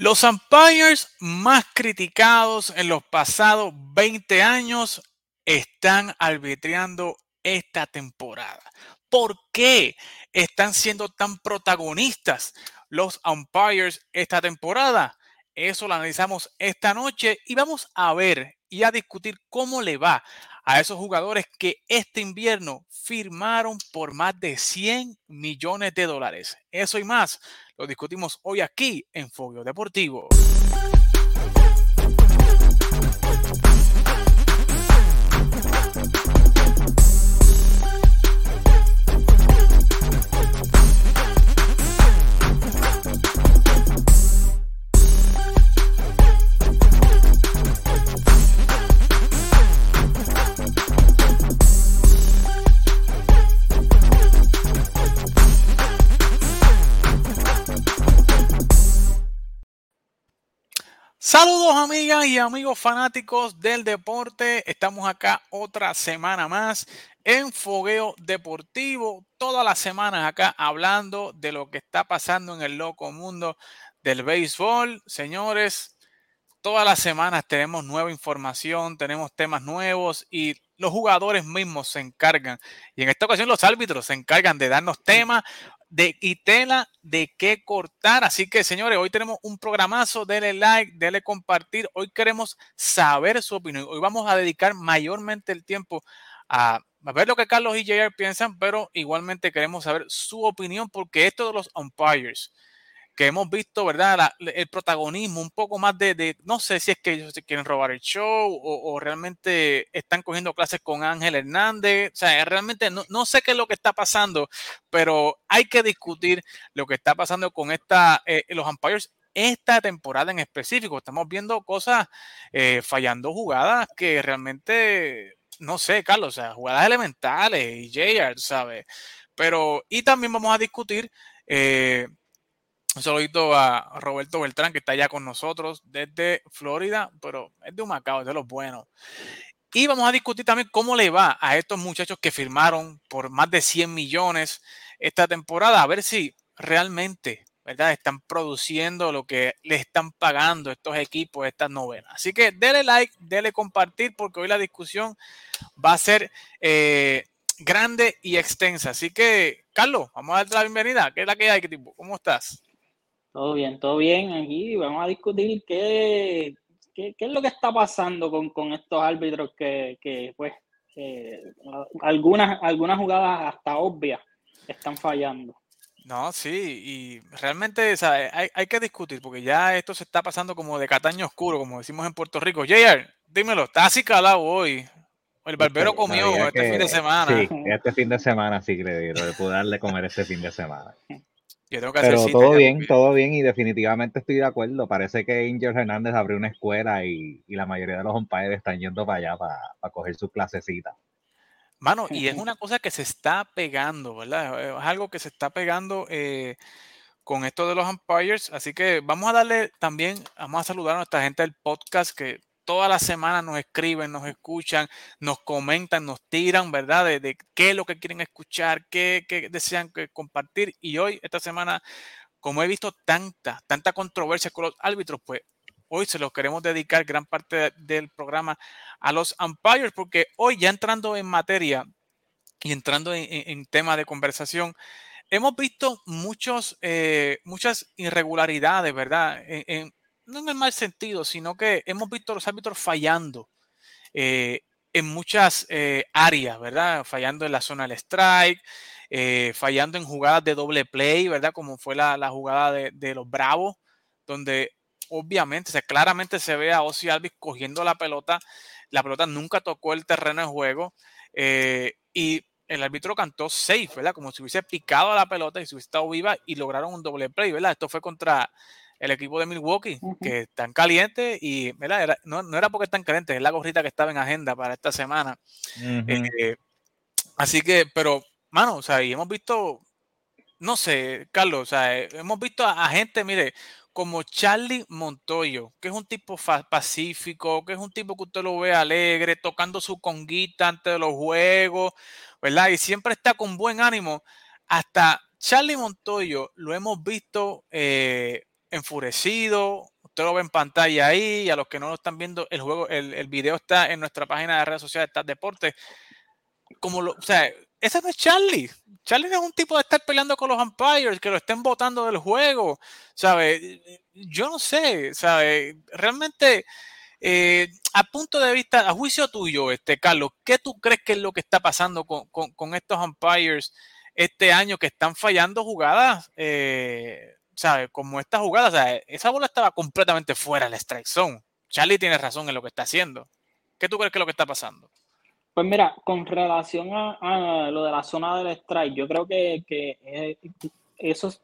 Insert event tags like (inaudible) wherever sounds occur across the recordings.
Los umpires más criticados en los pasados 20 años están arbitreando esta temporada. ¿Por qué están siendo tan protagonistas los umpires esta temporada? Eso lo analizamos esta noche y vamos a ver y a discutir cómo le va a esos jugadores que este invierno firmaron por más de 100 millones de dólares. Eso y más lo discutimos hoy aquí en Fogio Deportivo. Saludos amigas y amigos fanáticos del deporte. Estamos acá otra semana más en Fogueo Deportivo. Todas las semanas acá hablando de lo que está pasando en el loco mundo del béisbol. Señores, todas las semanas tenemos nueva información, tenemos temas nuevos y los jugadores mismos se encargan. Y en esta ocasión los árbitros se encargan de darnos temas de, y tela de qué cortar. Así que, señores, hoy tenemos un programazo. Denle like, denle compartir. Hoy queremos saber su opinión. Hoy vamos a dedicar mayormente el tiempo a, ver lo que Carlos y JR piensan, pero igualmente queremos saber su opinión porque esto de los umpires que hemos visto, ¿verdad? el protagonismo, un poco más de, no sé si es que ellos quieren robar el show o, realmente están cogiendo clases con Ángel Hernández. O sea, realmente no, no, sé qué es lo que está pasando, pero hay que discutir lo que está pasando con esta, eh, los umpires esta temporada en específico. Estamos viendo cosas eh, fallando jugadas que realmente, no sé, Carlos, o sea, jugadas elementales y JR, ¿sabes? Pero, y también vamos a discutir eh, un saludito a Roberto Beltrán, que está allá con nosotros desde Florida, pero es de un Macao, es de los buenos. Y vamos a discutir también cómo le va a estos muchachos que firmaron por más de 100 millones esta temporada, a ver si realmente están produciendo lo que le están pagando estos equipos, estas novenas. Así que dele like, dele compartir, porque hoy la discusión va a ser eh, grande y extensa. Así que, Carlos, vamos a darte la bienvenida. ¿Qué es la que hay, tipo? ¿Cómo estás? Todo bien, todo bien. Aquí vamos a discutir qué, qué, es lo que está pasando con, estos árbitros que, pues, algunas, algunas jugadas hasta obvias están fallando. No, sí, y realmente Hay, hay, que discutir, porque ya esto se está pasando como de cataño oscuro, como decimos en Puerto Rico. JR, dímelo, está así calado hoy. El barbero comió este fin de semana. Sí, este fin de semana sí, le pude darle comer este fin de semana. (laughs) Pero todo bien, todo bien y definitivamente estoy de acuerdo. Parece que Angel Hernández abrió una escuela y, la mayoría de los umpires están yendo para allá para, coger sus clasecitas. Mano, y es una cosa que se está pegando, ¿verdad? Es algo que se está pegando eh, con esto de los umpires. Así que vamos a darle también, vamos a saludar a nuestra gente del podcast que toda la semana nos escriben, nos escuchan, nos comentan, nos tiran, ¿verdad? De, qué es lo que quieren escuchar, qué, desean compartir. Y hoy, esta semana, como he visto tanta, tanta controversia con los árbitros, pues hoy se los queremos dedicar gran parte del programa a los umpires, porque hoy ya entrando en materia y entrando en, tema de conversación, hemos visto muchos, eh, muchas irregularidades, ¿verdad? No en el mal sentido, sino que hemos visto los árbitros fallando eh, en muchas eh, áreas, ¿verdad? Fallando en la zona del strike, eh, fallando en jugadas de doble play, ¿verdad? Como fue la, jugada de, los Bravos, donde obviamente, o claramente se ve a Ozzy Alvis cogiendo la pelota, la pelota nunca tocó el terreno de juego y el árbitro cantó safe, ¿verdad? Como si hubiese picado a la pelota y si hubiese estado viva y lograron un doble play, ¿verdad? Esto fue contra el equipo de Milwaukee, que están calientes y no, era porque están calientes, es la gorrita que estaba en agenda para esta semana. Eh, así que, pero, mano, o sea, y hemos visto, no sé, Carlos, o sea, eh, hemos visto a, gente, mire, como Charlie Montoyo, que es un tipo pacífico, que es un tipo que usted lo ve alegre, tocando su conguita antes de los juegos, ¿verdad? Y siempre está con buen ánimo. Hasta Charlie Montoyo lo hemos visto eh, enfurecido. Usted lo ve en pantalla ahí. a los que no lo están viendo, el juego, el, video está en nuestra página de redes sociales, está Deporte. Como lo, o sea, ese no es Charlie. Charlie es un tipo de estar peleando con los umpires, que lo estén votando del juego, ¿sabe? Yo no sé, ¿sabe? Realmente, eh, a punto de vista, a juicio tuyo, este, Carlos, ¿qué tú crees que es lo que está pasando con, estos umpires este año que están fallando jugadas, eh, ¿sabe? Como esta jugada, ¿sabe? esa bola estaba completamente fuera de la strike zone. Charlie tiene razón en lo que está haciendo. ¿Qué tú crees que es lo que está pasando? Pues mira, con relación a, lo de la zona del strike, yo creo que, que eso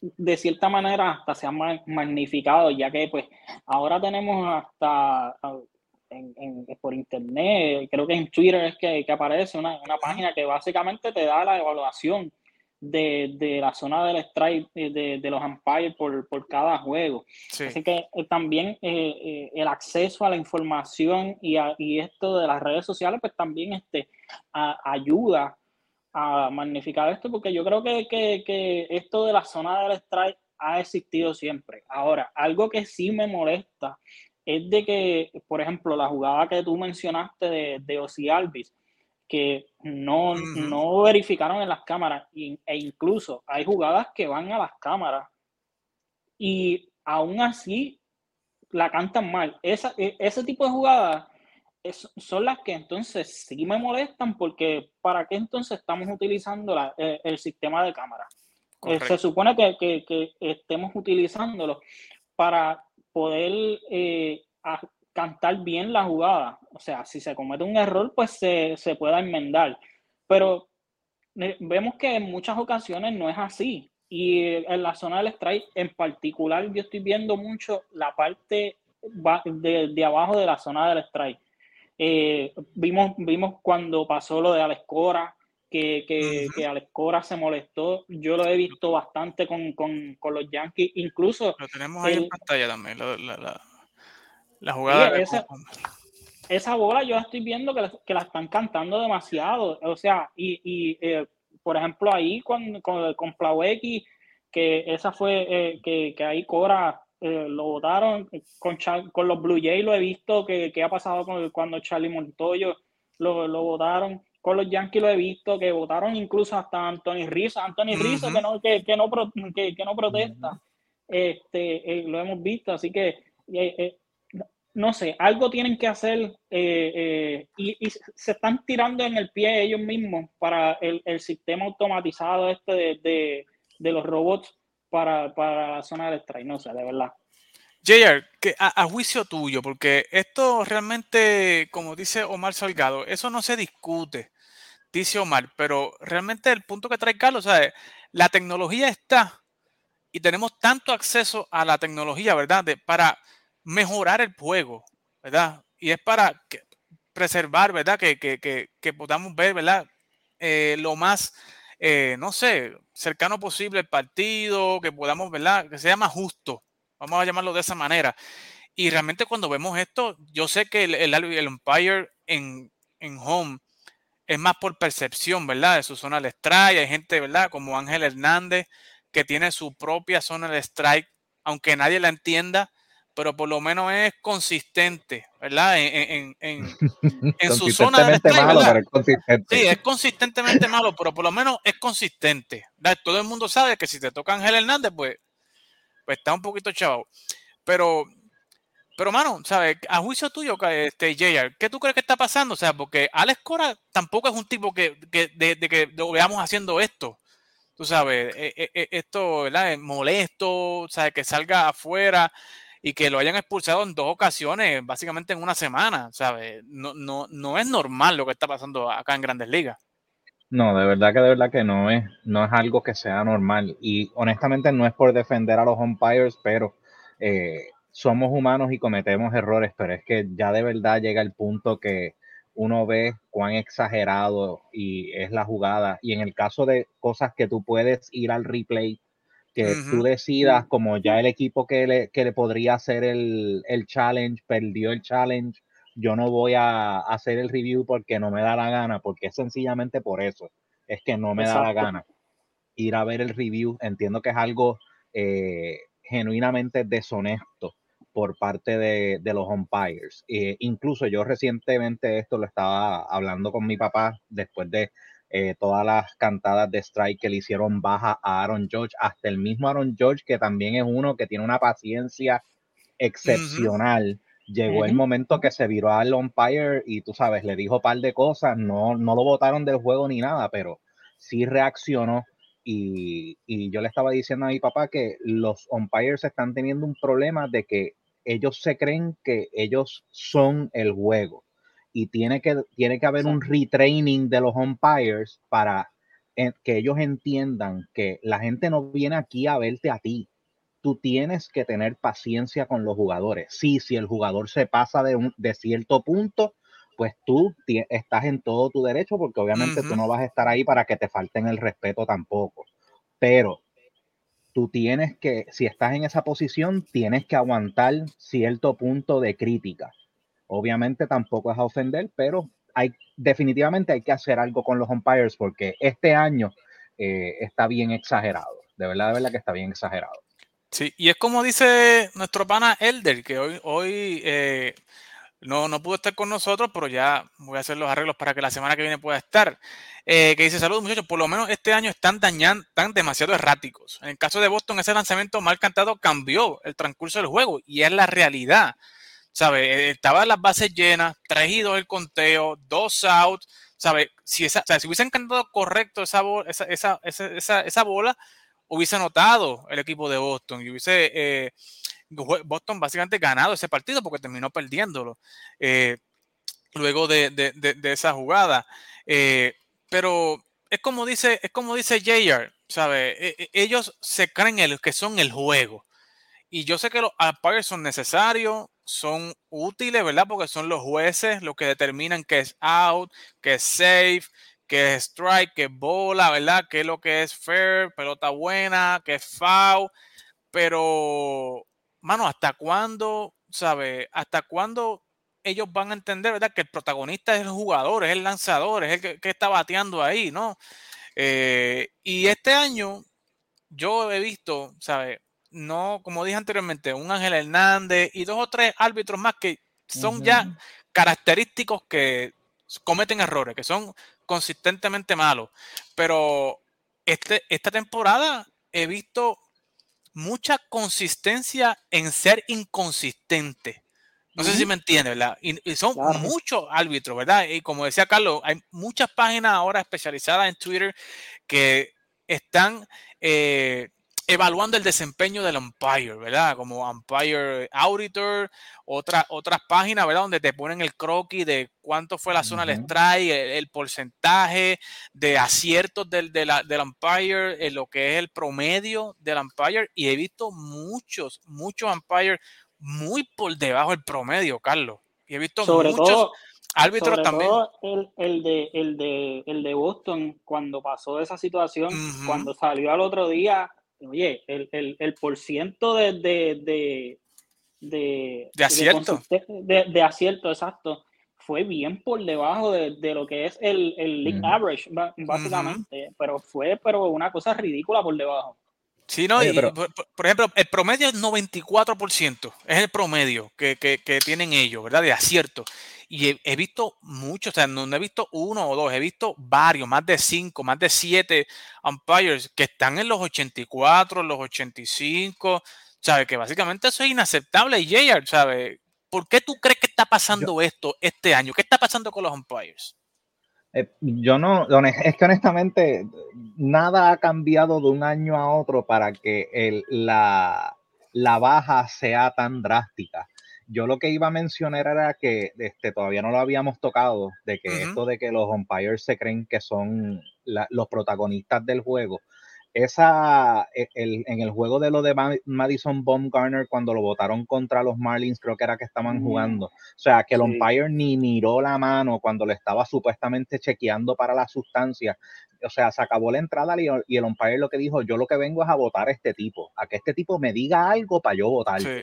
de cierta manera hasta se ha magnificado, ya que pues ahora tenemos hasta en, por internet, creo que en Twitter es que, aparece una, página que básicamente te da la evaluación de, la zona del strike de, de los umpires por, por, cada juego. Así que eh, también eh, eh, el acceso a la información y, y, esto de las redes sociales, pues también este, ayuda a magnificar esto, porque yo creo que, que, que, esto de la zona del strike ha existido siempre. Ahora, algo que sí me molesta es de que, por ejemplo, la jugada que tú mencionaste de, de Ozzy Alvis, que no, no verificaron en las cámaras e incluso hay jugadas que van a las cámaras y aún así la cantan mal. Esa, e, ese tipo de jugadas son las que entonces sí me molestan porque ¿para qué entonces estamos utilizando e, el, sistema de cámara? Eh, se supone que, que, estemos utilizándolo para poder eh, cantar bien la jugada. O sea, si se comete un error, pues se, se pueda enmendar. Pero eh, vemos que en muchas ocasiones no es así. Y en la zona del strike, en particular, yo estoy viendo mucho la parte de, de abajo de la zona del strike. Eh, vimos, vimos cuando pasó lo de Alex Cora, que, que, que Alex Cora se molestó. Yo lo he visto bastante con, con, con los Yankees. Incluso. Lo tenemos ahí en pantalla también. la, la jugada. esa, bola yo estoy viendo que la, que la, están cantando demasiado. O sea, y, y eh, por ejemplo, ahí con, con, con que esa fue eh, que, que, ahí Cora eh, lo votaron. Con, con los Blue Jays lo he visto que, que ha pasado con, cuando Charlie Montoyo lo, lo votaron. Con los Yankees lo he visto que votaron incluso hasta Anthony Rizzo. Anthony Rizzo que, no, que, que, no, que, que no protesta. este, lo hemos visto. Así que no sé, algo tienen que hacer eh, eh, y, se están tirando en el pie ellos mismos para el, sistema automatizado este de, los robots para, la zona del strike, no sé, de verdad. JR, que a, juicio tuyo, porque esto realmente, como dice Omar Salgado, eso no se discute, dice Omar, pero realmente el punto que trae Carlos, ¿sabes? la tecnología está y tenemos tanto acceso a la tecnología, ¿verdad? De, para mejorar el juego, ¿verdad? Y es para preservar, ¿verdad? Que, podamos ver, ¿verdad? Eh, lo más, eh, no sé, cercano posible el partido, que podamos, ¿verdad? Que sea más justo, vamos a llamarlo de esa manera. Y realmente cuando vemos esto, yo sé que el, el, el umpire en, en home es más por percepción, ¿verdad? De su zona de strike. Hay gente, ¿verdad? Como Ángel Hernández, que tiene su propia zona de strike, aunque nadie la entienda, pero por lo menos es consistente, ¿verdad? En, en, en, (laughs) su zona de malo, pero es consistente. Sí, es consistentemente malo, pero por lo menos es consistente. Todo el mundo sabe que si te toca Ángel Hernández, pues, pues está un poquito chavo. Pero, pero mano, ¿sabes? A juicio tuyo, este, JR, ¿qué tú crees que está pasando? O sea, porque Alex Cora tampoco es un tipo que, que de, que lo veamos haciendo esto. Tú sabes, e, e, e, esto, ¿verdad? Molesto, ¿sabes? Que salga afuera y que lo hayan expulsado en dos ocasiones, básicamente en una semana, ¿sabes? No, no, no es normal lo que está pasando acá en Grandes Ligas. No, de verdad que de verdad que no es, no es algo que sea normal. Y honestamente no es por defender a los umpires, pero eh, somos humanos y cometemos errores, pero es que ya de verdad llega el punto que uno ve cuán exagerado y es la jugada. Y en el caso de cosas que tú puedes ir al replay que tú decidas, como ya el equipo que le, que le podría hacer el, el, challenge, perdió el challenge, yo no voy a hacer el review porque no me da la gana, porque es sencillamente por eso, es que no me da la gana ir a ver el review. Entiendo que es algo eh, genuinamente deshonesto por parte de, los umpires. Eh, incluso yo recientemente esto lo estaba hablando con mi papá después de eh, todas las cantadas de strike que le hicieron baja a Aaron George, hasta el mismo Aaron George, que también es uno que tiene una paciencia excepcional. Llegó el momento que se viró al umpire y tú sabes, le dijo un par de cosas, no, no lo votaron del juego ni nada, pero sí reaccionó. Y, y, yo le estaba diciendo a mi papá que los umpires están teniendo un problema de que ellos se creen que ellos son el juego y tiene que, tiene que haber un retraining de los umpires para que ellos entiendan que la gente no viene aquí a verte a ti. Tú tienes que tener paciencia con los jugadores. Sí, si el jugador se pasa de, un, de cierto punto, pues tú estás en todo tu derecho porque obviamente tú no vas a estar ahí para que te falten el respeto tampoco. Pero tú tienes que, si estás en esa posición, tienes que aguantar cierto punto de crítica. Obviamente tampoco es a ofender, pero hay, definitivamente hay que hacer algo con los umpires porque este año eh, está bien exagerado. De verdad, de verdad que está bien exagerado. Sí, y es como dice nuestro pana Elder, que hoy, hoy eh, no, no pudo estar con nosotros, pero ya voy a hacer los arreglos para que la semana que viene pueda estar. Eh, que dice, saludos muchachos, por lo menos este año están dañando, están demasiado erráticos. En el caso de Boston, ese lanzamiento mal cantado cambió el transcurso del juego y es la realidad. ¿Sabe? Eh, Estaban las bases llenas, tres y dos el conteo, dos outs. ¿Sabe? Si, esa, si hubiesen cantado correcto esa, esa, esa, esa, esa bola, hubiese anotado el equipo de Boston y hubiese eh, Boston básicamente ganado ese partido porque terminó perdiéndolo eh, luego de, de, esa jugada. Pero es como dice, es como dice JR, ¿sabe? E, e, ellos se creen el, que son el juego. Y yo sé que los umpires son necesarios, son útiles, ¿verdad? Porque son los jueces los que determinan qué es out, qué es safe, qué es strike, qué es bola, ¿verdad? Qué es lo que es fair, pelota buena, qué es foul. Pero, mano, ¿hasta cuándo, sabe? ¿Hasta cuándo ellos van a entender, ¿verdad? Que el protagonista es el jugador, es el lanzador, es el que, está bateando ahí, ¿no? Eh, y este año yo he visto, ¿sabe? No, como dije anteriormente, un Ángel Hernández y dos o tres árbitros más que son ya característicos que cometen errores, que son consistentemente malo. Pero este, esta temporada he visto mucha consistencia en ser inconsistente. No sé si me entiende, ¿verdad? Y, son muchos árbitros, ¿verdad? Y como decía Carlos, hay muchas páginas ahora especializadas en Twitter que están eh, evaluando el desempeño del umpire, ¿verdad? Como umpire auditor, otra, otras páginas, ¿verdad? Donde te ponen el croquis de cuánto fue la zona del strike, el, porcentaje de aciertos del, del umpire, en lo que es el promedio del umpire. Y he visto muchos, muchos umpires muy por debajo del promedio, Carlos. Y he visto muchos árbitros también. el, de, el, de, el de Boston, cuando pasó esa situación, cuando salió al otro día oye, el, el, el por ciento de, de, de, de, acierto. De, acierto, exacto. Fue bien por debajo de, lo que es el, el league average, básicamente. Pero fue pero una cosa ridícula por debajo. Sí, no, por, ejemplo, el promedio es 94%, es el promedio que, que, que tienen ellos, ¿verdad? De acierto. Y he, visto muchos, o sea, no, he visto uno o dos, he visto varios, más de cinco, más de siete umpires que están en los 84, los 85, ¿sabes? Que básicamente eso es inaceptable. JR, ¿sabes? ¿Por qué tú crees que está pasando esto este año? ¿Qué está pasando con los umpires? Eh, yo no, es que honestamente nada ha cambiado de un año a otro para que el, la, la baja sea tan drástica yo lo que iba a mencionar era que este, todavía no lo habíamos tocado, de que esto de que los umpires se creen que son los protagonistas del juego. Esa, e, en el juego de lo de Madison Baumgartner, cuando lo votaron contra los Marlins, creo que era que estaban jugando. O sea, que el umpire ni miró la mano cuando le estaba supuestamente chequeando para la sustancia. O sea, se acabó la entrada y, el umpire lo que dijo, yo lo que vengo es a votar a este tipo, a que este tipo me diga algo para yo votar. Sí.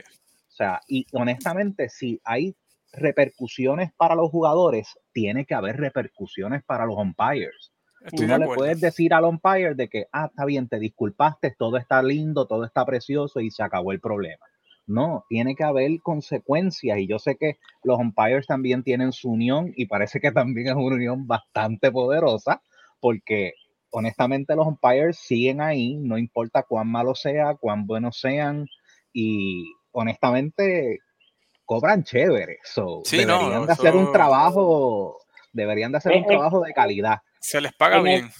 O sea, y honestamente, si hay repercusiones para los jugadores, tiene que haber repercusiones para los umpires. Tú no le puedes decir al umpire de que, ah, está bien, te disculpaste, todo está lindo, todo está precioso y se acabó el problema. No, tiene que haber consecuencias y yo sé que los umpires también tienen su unión y parece que también es una unión bastante poderosa porque honestamente los umpires siguen ahí, no importa cuán malo sea, cuán buenos sean y honestamente cobran chévere. So, deberían de hacer un trabajo, deberían de hacer un trabajo de calidad. Se les paga bien.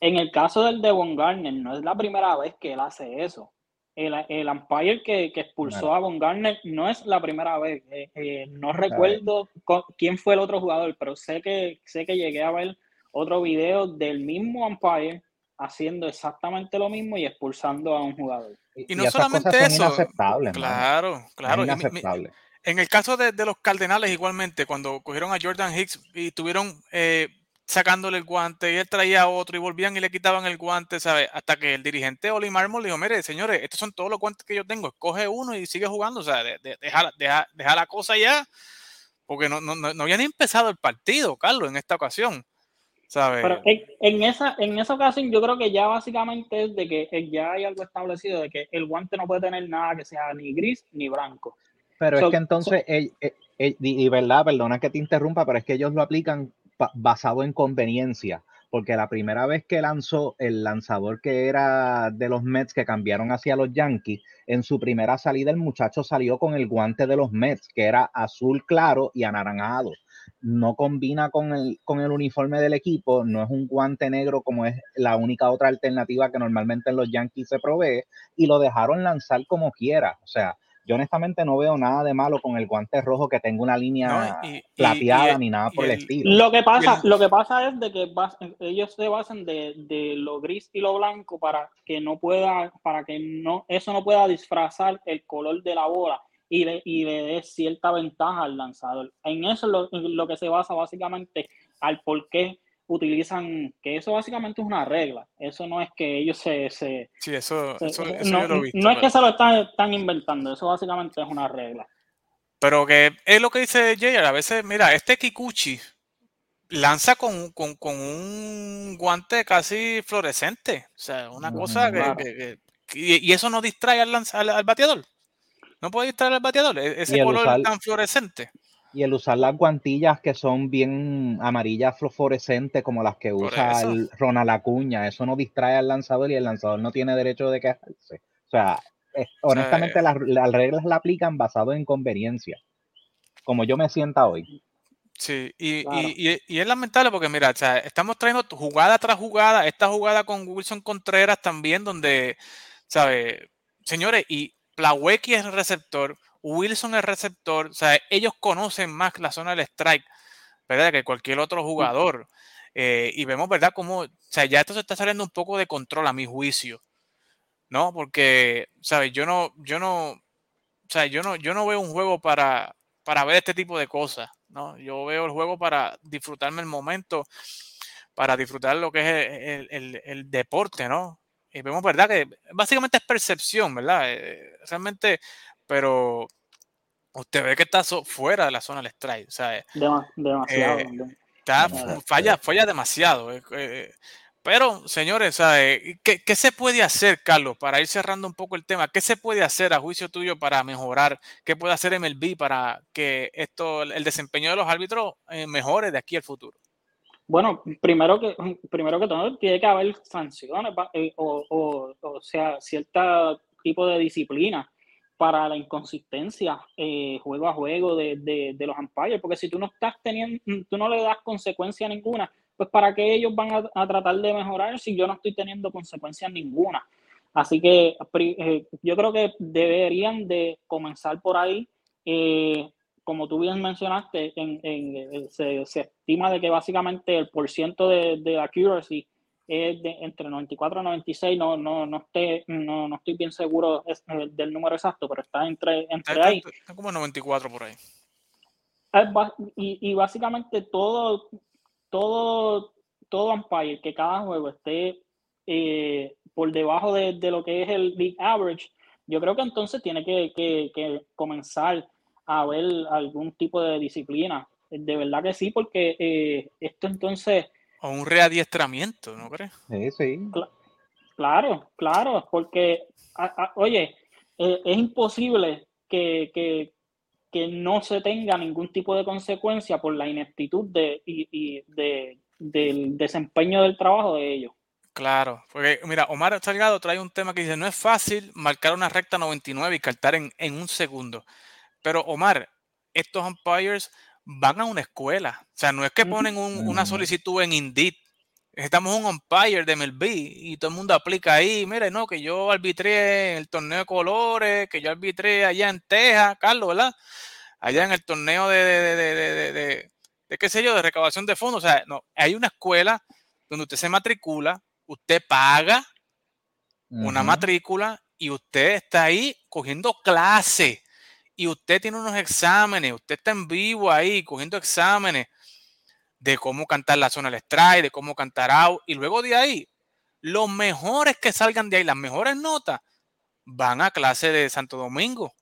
en el caso del Devon Garner, no es la primera vez que él hace eso el, el umpire que, que expulsó a Von Garner no es la primera vez. Eh, eh, no recuerdo quién fue el otro jugador, pero sé que, sé que llegué a ver otro video del mismo umpire haciendo exactamente lo mismo y expulsando a un jugador. Y, no solamente eso. Claro, claro. en el caso de, de, los Cardenales, igualmente, cuando cogieron a Jordan Hicks y tuvieron eh, sacándole el guante y él traía otro y volvían y le quitaban el guante, ¿sabes? Hasta que el dirigente Oli Marmol dijo, mire, señores, estos son todos los guantes que yo tengo, escoge uno y sigue jugando, o sea, deja, la cosa ya, porque no, no, no, había ni empezado el partido, Carlos, en esta ocasión. ¿Sabes? Pero en, esa, en esa ocasión yo creo que ya básicamente es de que eh, ya hay algo establecido de que el guante no puede tener nada que sea ni gris ni blanco. Pero es que entonces, y verdad, perdona que te interrumpa, pero es que ellos lo aplican basado en conveniencia, porque la primera vez que lanzó el lanzador que era de los Mets que cambiaron hacia los Yankees, en su primera salida el muchacho salió con el guante de los Mets, que era azul claro y anaranjado. No combina con el, con el uniforme del equipo, no es un guante negro como es la única otra alternativa que normalmente en los Yankees se provee, y lo dejaron lanzar como quiera. O sea, yo honestamente no veo nada de malo con el guante rojo que tenga una línea plateada ni nada por el, estilo. Lo que pasa, lo que pasa es de que ellos se basan de, lo gris y lo blanco para que no pueda, para que no, eso no pueda disfrazar el color de la bola y le, y le dé cierta ventaja al lanzador. En eso es lo, lo que se basa básicamente al por qué utilizan, que eso básicamente es una regla, eso no es que ellos se... se sí, eso, eso, no, lo he visto, no es que se lo están, inventando, eso básicamente es una regla. Pero que es lo que dice Jay, a veces, mira, este Kikuchi lanza con, con, con, un guante casi fluorescente, o sea, una cosa que, y, eso no distrae al, al, bateador. No puede distraer al bateador, e, ese color tan fluorescente. Y el usar las guantillas que son bien amarillas fluorescentes como las que usa el Ronald Acuña, eso no distrae al lanzador y el lanzador no tiene derecho de quejarse. O sea, honestamente las, reglas la aplican basado en conveniencia, como yo me sienta hoy. Sí, y, y, es lamentable porque, mira, o sea, estamos trayendo jugada tras jugada, esta jugada con Wilson Contreras también, donde, ¿sabes? Señores, y Plawecki es el receptor, Wilson es receptor, o sea, ellos conocen más la zona del strike, ¿verdad? Que cualquier otro jugador. Eh, y vemos, ¿verdad? Como, o sea, ya esto se está saliendo un poco de control a mi juicio, ¿no? Porque, ¿sabes? Yo no, yo no, o sea, yo no, yo no veo un juego para, para ver este tipo de cosas, ¿no? Yo veo el juego para disfrutarme el momento, para disfrutar lo que es el, el deporte, ¿no? Y vemos, ¿verdad? Que básicamente es percepción, ¿verdad? Eh, realmente pero usted ve que está fuera de la zona del strike. O sea, eh, demasiado. Eh, está, falla, falla demasiado. Pero, señores, ¿qué, ¿qué, se puede hacer, Carlos, para ir cerrando un poco el tema? ¿Qué se puede hacer a juicio tuyo para mejorar? ¿Qué puede hacer MLB para que esto, el desempeño de los árbitros mejore de aquí al futuro? Bueno, primero que, primero que todo, tiene que haber sanciones o, o, o sea, cierto tipo de disciplina para la inconsistencia eh, juego a juego de, de, los umpires, porque si tú no estás teniendo, tú no le das consecuencia ninguna, pues para qué ellos van a, tratar de mejorar si yo no estoy teniendo consecuencias ninguna. Así que eh, yo creo que deberían de comenzar por ahí. Eh, como tú bien mencionaste, en, se, estima de que básicamente el porciento de, de accuracy es de entre 94 y 96, no, no, no, esté, no, no estoy bien seguro eh, del número exacto, pero está entre, entre ahí. Está como 94 por ahí. Y, y básicamente todo, todo, todo umpire, que cada juego esté eh, por debajo de, de, lo que es el big average, yo creo que entonces tiene que, que, que comenzar a haber algún tipo de disciplina. De verdad que sí, porque eh, esto entonces O un readiestramiento, ¿no crees? Sí, sí. Claro, claro, porque, oye, eh, es imposible que, que, no se tenga ningún tipo de consecuencia por la ineptitud de, y, de, del desempeño del trabajo de ellos. Claro, porque mira, Omar Salgado trae un tema que dice, no es fácil marcar una recta 99 y cartar en, en un segundo. Pero Omar, estos umpires van a una escuela. O sea, no es que ponen una solicitud en Indeed. Estamos un umpire de MLB y todo el mundo aplica ahí. Mire, no, que yo arbitré en el torneo de colores, que yo arbitré allá en Texas, Carlos, ¿verdad? Allá en el torneo de, de, de, de, de qué sé yo, de recaudación de fondos. O sea, no, hay una escuela donde usted se matricula, usted paga una matrícula y usted está ahí cogiendo clase y usted tiene unos exámenes, usted está en vivo ahí cogiendo exámenes de cómo cantar la zona del strike, de cómo cantar out, y luego de ahí, los mejores que salgan de ahí, las mejores notas, van a clase de Santo Domingo,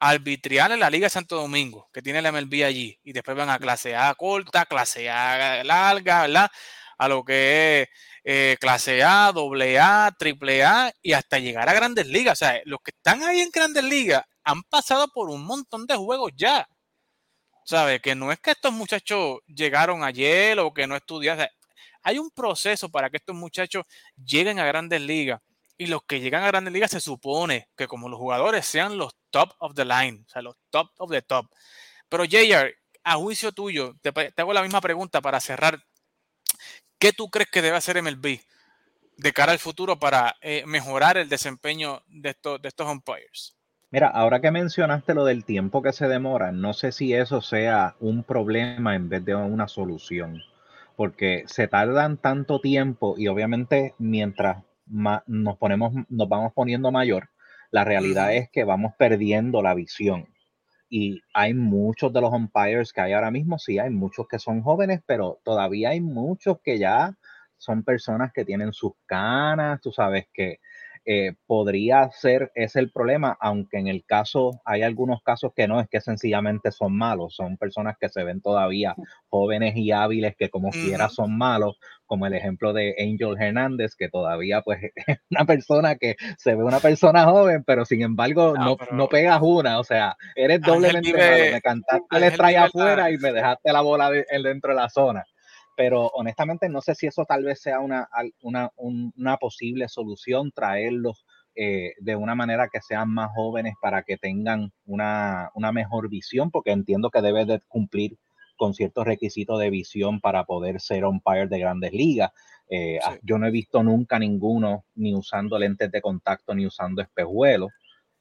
arbitrial en la Liga de Santo Domingo, que tiene el MLB allí, y después van a clase A corta, clase A larga, ¿verdad? A lo que es eh, clase A, doble A, triple A, y hasta llegar a grandes ligas. O sea, los que están ahí en grandes ligas han pasado por un montón de juegos ya. ¿Sabe? Que no es que estos muchachos llegaron ayer o que no estudiaron. hay un proceso para que estos muchachos lleguen a grandes ligas. Y los que llegan a grandes ligas se supone que como los jugadores sean los top of the line, o sea, los top of the top. Pero JR, a juicio tuyo, te, hago la misma pregunta para cerrar. ¿Qué tú crees que debe hacer MLB de cara al futuro para eh, mejorar el desempeño de estos, de estos umpires? Mira, ahora que mencionaste lo del tiempo que se demora, no sé si eso sea un problema en vez de una solución, porque se tardan tanto tiempo y obviamente mientras nos ponemos, nos vamos poniendo mayor, la realidad es que vamos perdiendo la visión. Y hay muchos de los umpires que hay ahora mismo, sí, hay muchos que son jóvenes, pero todavía hay muchos que ya son personas que tienen sus canas, tú sabes que eh, podría ser ese el problema, aunque en el caso, hay algunos casos que no, es que sencillamente son malos, son personas que se ven todavía jóvenes y hábiles que como quiera son malos, como el ejemplo de Angel Hernández, que todavía pues (laughs) es una persona que se ve una persona joven, pero sin embargo no, no, pegas una, o sea, eres doblemente malo, me cantaste el trae afuera y me dejaste la bola dentro de la zona pero honestamente no sé si eso tal vez sea una, una, posible solución, traerlos eh, de una manera que sean más jóvenes para que tengan una, mejor visión, porque entiendo que debe de cumplir con ciertos requisitos de visión para poder ser umpire de grandes ligas. Eh, yo no he visto nunca ninguno ni usando lentes de contacto ni usando espejuelos.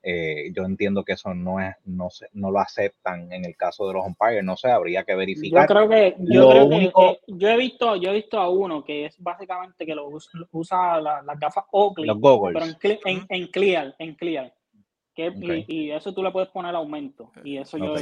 Eh, yo entiendo que eso no es, no no lo aceptan en el caso de los umpires, no sé, habría que verificar. Yo creo que, yo, creo que, yo he visto, yo he visto a uno que es básicamente que lo usa, las gafas Oakley, pero en, en, clear, en clear. y, eso tú le puedes poner aumento. Y eso yo,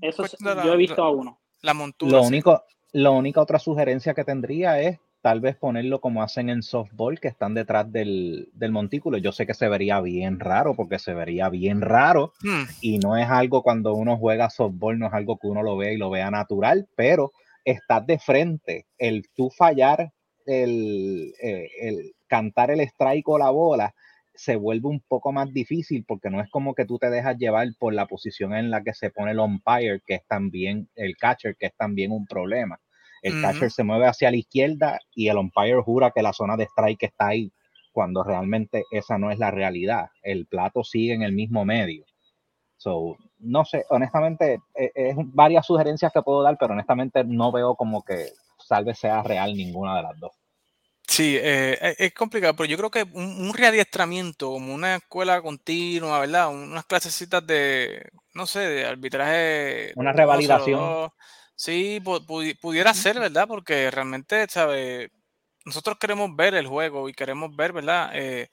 eso, yo he visto a uno. La montura. Lo único, la única otra sugerencia que tendría es tal vez ponerlo como hacen en softball, que están detrás del, montículo. Yo sé que se vería bien raro, porque se vería bien raro, hmm. y no es algo cuando uno juega softball, no es algo que uno lo vea y lo vea natural, pero estás de frente. El tú fallar, el, eh, el cantar el strike o la bola, se vuelve un poco más difícil porque no es como que tú te dejas llevar por la posición en la que se pone el umpire, que es también el catcher, que es también un problema. El catcher se mueve hacia la izquierda y el umpire jura que la zona de strike está ahí, cuando realmente esa no es la realidad. El plato sigue en el mismo medio. So, no sé, honestamente, e, es, varias sugerencias que puedo dar, pero honestamente no veo como que salve sea real ninguna de las dos. Sí, eh, e, es complicado, pero yo creo que un, readiestramiento, como una escuela continua, ¿verdad? Unas clasecitas de, no sé, de arbitraje. Una revalidación. Sí, pudiera ser, ¿verdad? Porque realmente, ¿sabe? Nosotros queremos ver el juego y queremos ver, ¿verdad? Eh,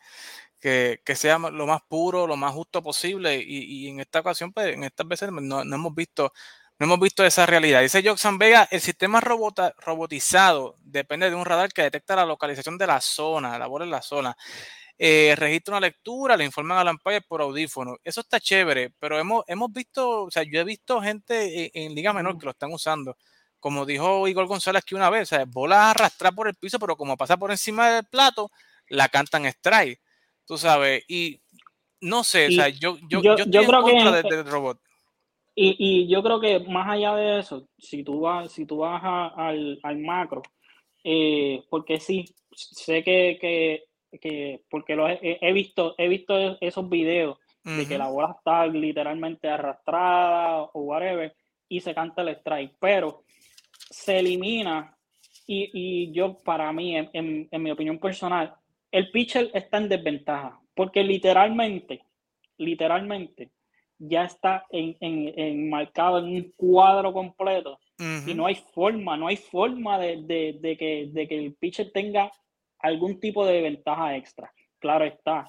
que, sea lo más puro, lo más justo posible. Y, en esta ocasión, pues, en estas veces no, hemos visto no hemos visto esa realidad. Dice Joxan Vega, el sistema robotizado depende de un radar que detecta la localización de la zona, la bola en la zona eh, registra una lectura, le informan a la Empire por audífono. Eso está chévere, pero hemos, hemos visto, o sea, yo he visto gente en, Liga Menor que lo están usando como dijo Igor González que una vez, o sea, bola arrastrar por el piso, pero como pasa por encima del plato, la cantan strike. Tú sabes, y no sé, o sea, yo, yo, yo, estoy creo en contra que, del robot. Y, y, yo creo que más allá de eso, si tú vas, si tú vas al, al, macro, eh, porque sí, sé que, que, que porque lo he, he, visto, he visto esos videos de que la bola está literalmente arrastrada o whatever, y se canta el strike, pero se elimina, y, y yo para mí, en, en, mi opinión personal, el pitcher está en desventaja, porque literalmente, literalmente, ya está en, en, marcado en un cuadro completo y no hay forma, no hay forma de, de, de, que, de que el pitcher tenga algún tipo de ventaja extra. Claro está.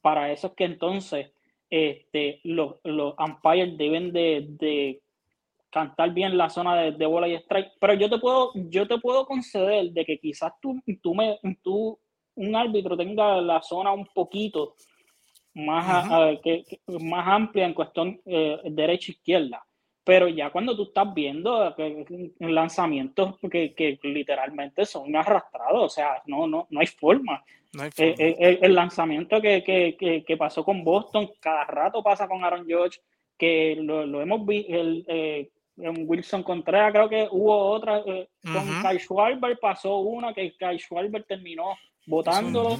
Para eso es que entonces este, los, los umpires deben de, de, cantar bien la zona de, de, bola y strike. Pero yo te puedo, yo te puedo conceder de que quizás tú, tú, me, tú un árbitro tenga la zona un poquito más, que, más amplia en cuestión eh, derecha-izquierda. Pero ya cuando tú estás viendo que, lanzamientos que, que, literalmente son arrastrados, o sea, no, no, no hay forma. Eh, eh, el, lanzamiento que, pasó con Boston, cada rato pasa con Aaron George, que lo, hemos visto, el, Wilson Contreras creo que hubo otra, con Kyle Schwarber pasó una que Kyle Schwarber terminó votándolo,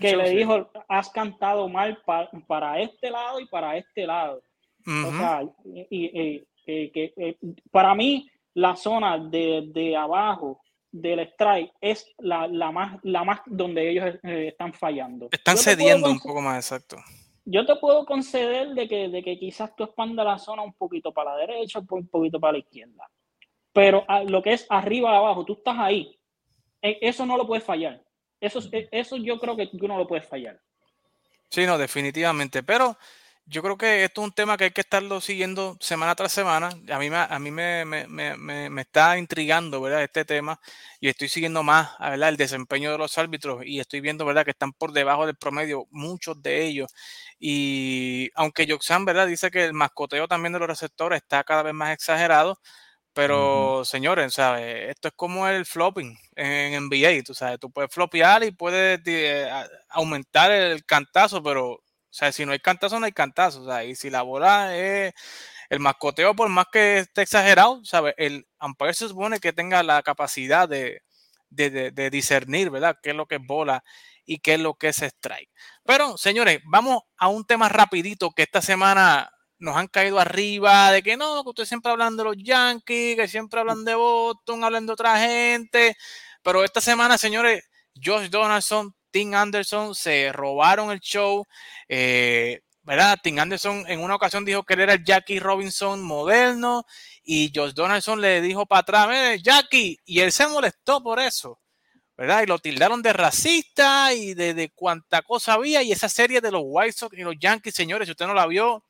que le dijo, has cantado mal para este lado y para este lado. O sea, y, que eh, para mí la zona de, de, abajo del strike es la, la, más, la más donde ellos eh, están fallando. Están cediendo un poco más, exacto. Yo te puedo conceder de que, de que quizás tú expandas la zona un poquito para la derecha, un poquito para la izquierda. Pero lo que es arriba abajo, tú estás ahí. E, eso no lo puedes fallar. Eso, eso yo creo que tú no lo puedes fallar. Sí, no, definitivamente. Pero yo creo que esto es un tema que hay que estarlo siguiendo semana tras semana. A mí, me, a mí me, me, me, está intrigando, ¿verdad? Este tema y estoy siguiendo más, ¿verdad? El desempeño de los árbitros y estoy viendo, ¿verdad? Que están por debajo del promedio, muchos de ellos. Y aunque Joxan, ¿verdad? Dice que el mascoteo también de los receptores está cada vez más exagerado, pero, señores, ¿sabes? Esto es como el flopping en NBA, tú sabes, tú puedes flopear y puedes eh, aumentar el cantazo, pero, o sea, si no hay cantazo, no hay cantazo, o sea, y si la bola es el mascoteo, por más que esté exagerado, ¿sabes? El umpire se supone que tenga la capacidad de, de, discernir, ¿verdad? ¿Qué es lo que es bola y qué es lo que es strike? Pero, señores, vamos a un tema rapidito que esta semana nos han caído arriba de que no, que ustedes siempre hablan de los Yankees, que siempre hablan de Boston, hablan de otra gente. Pero esta semana, señores, Josh Donaldson, Tim Anderson se robaron el show. Eh, ¿verdad? Tim Anderson en una ocasión dijo que él era el Jackie Robinson moderno y Josh Donaldson le dijo para atrás, Jackie, y él se molestó por eso, ¿verdad? Y lo tildaron de racista y de, de cuánta cosa había y esa serie de los White Sox y los Yankees, señores, si usted no la vio,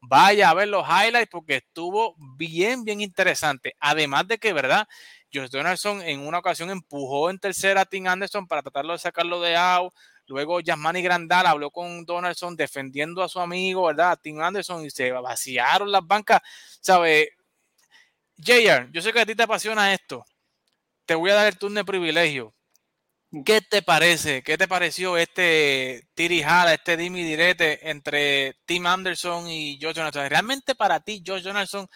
Vaya a ver los highlights porque estuvo bien, bien interesante. Además de que, ¿verdad? Josh Donaldson en una ocasión empujó en tercera a Tim Anderson para tratarlo de sacarlo de out. Luego Yasmani Grandal habló con Donaldson defendiendo a su amigo, ¿verdad? Tim Anderson y se vaciaron las bancas. ¿Sabe? JR, yo sé que a ti te apasiona esto. Te voy a dar el turno de privilegio. ¿Qué te parece? ¿Qué te pareció este tirijada, este dimi direte entre Tim Anderson y George Donaldson? ¿Realmente para ti, George Donaldson,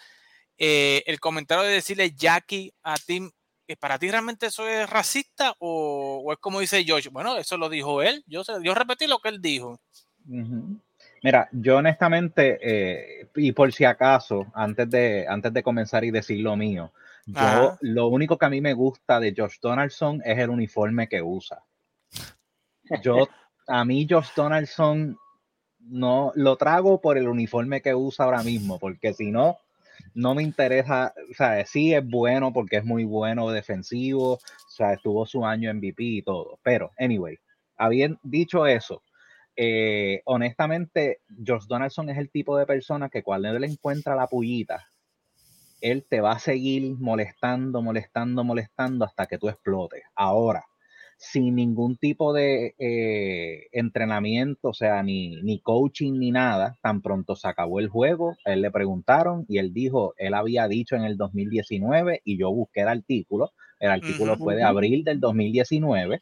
eh, el comentario de decirle Jackie a Tim, eh, ¿para ti realmente eso es racista o, es como dice George? Bueno, eso lo dijo él. Yo, yo repetí lo que él dijo. Mira, yo honestamente, eh, y por si acaso, antes de, antes de comenzar y decir lo mío, yo, lo único que a mí me gusta de Josh Donaldson es el uniforme que usa. Yo, a mí Josh Donaldson no lo trago por el uniforme que usa ahora mismo, porque si no, no me interesa, o sea, sí es bueno porque es muy bueno defensivo, o sea, estuvo su año en MVP y todo, pero, anyway, habiendo dicho eso, eh, honestamente, Josh Donaldson es el tipo de persona que cuando él encuentra la pullita, él te va a seguir molestando, molestando, molestando hasta que tú explotes. Ahora, sin ningún tipo de eh, entrenamiento, o sea, ni, ni coaching ni nada. Tan pronto se acabó el juego, él le preguntaron y él dijo, él había dicho en el 2019 y yo busqué el artículo. El artículo fue de abril del 2019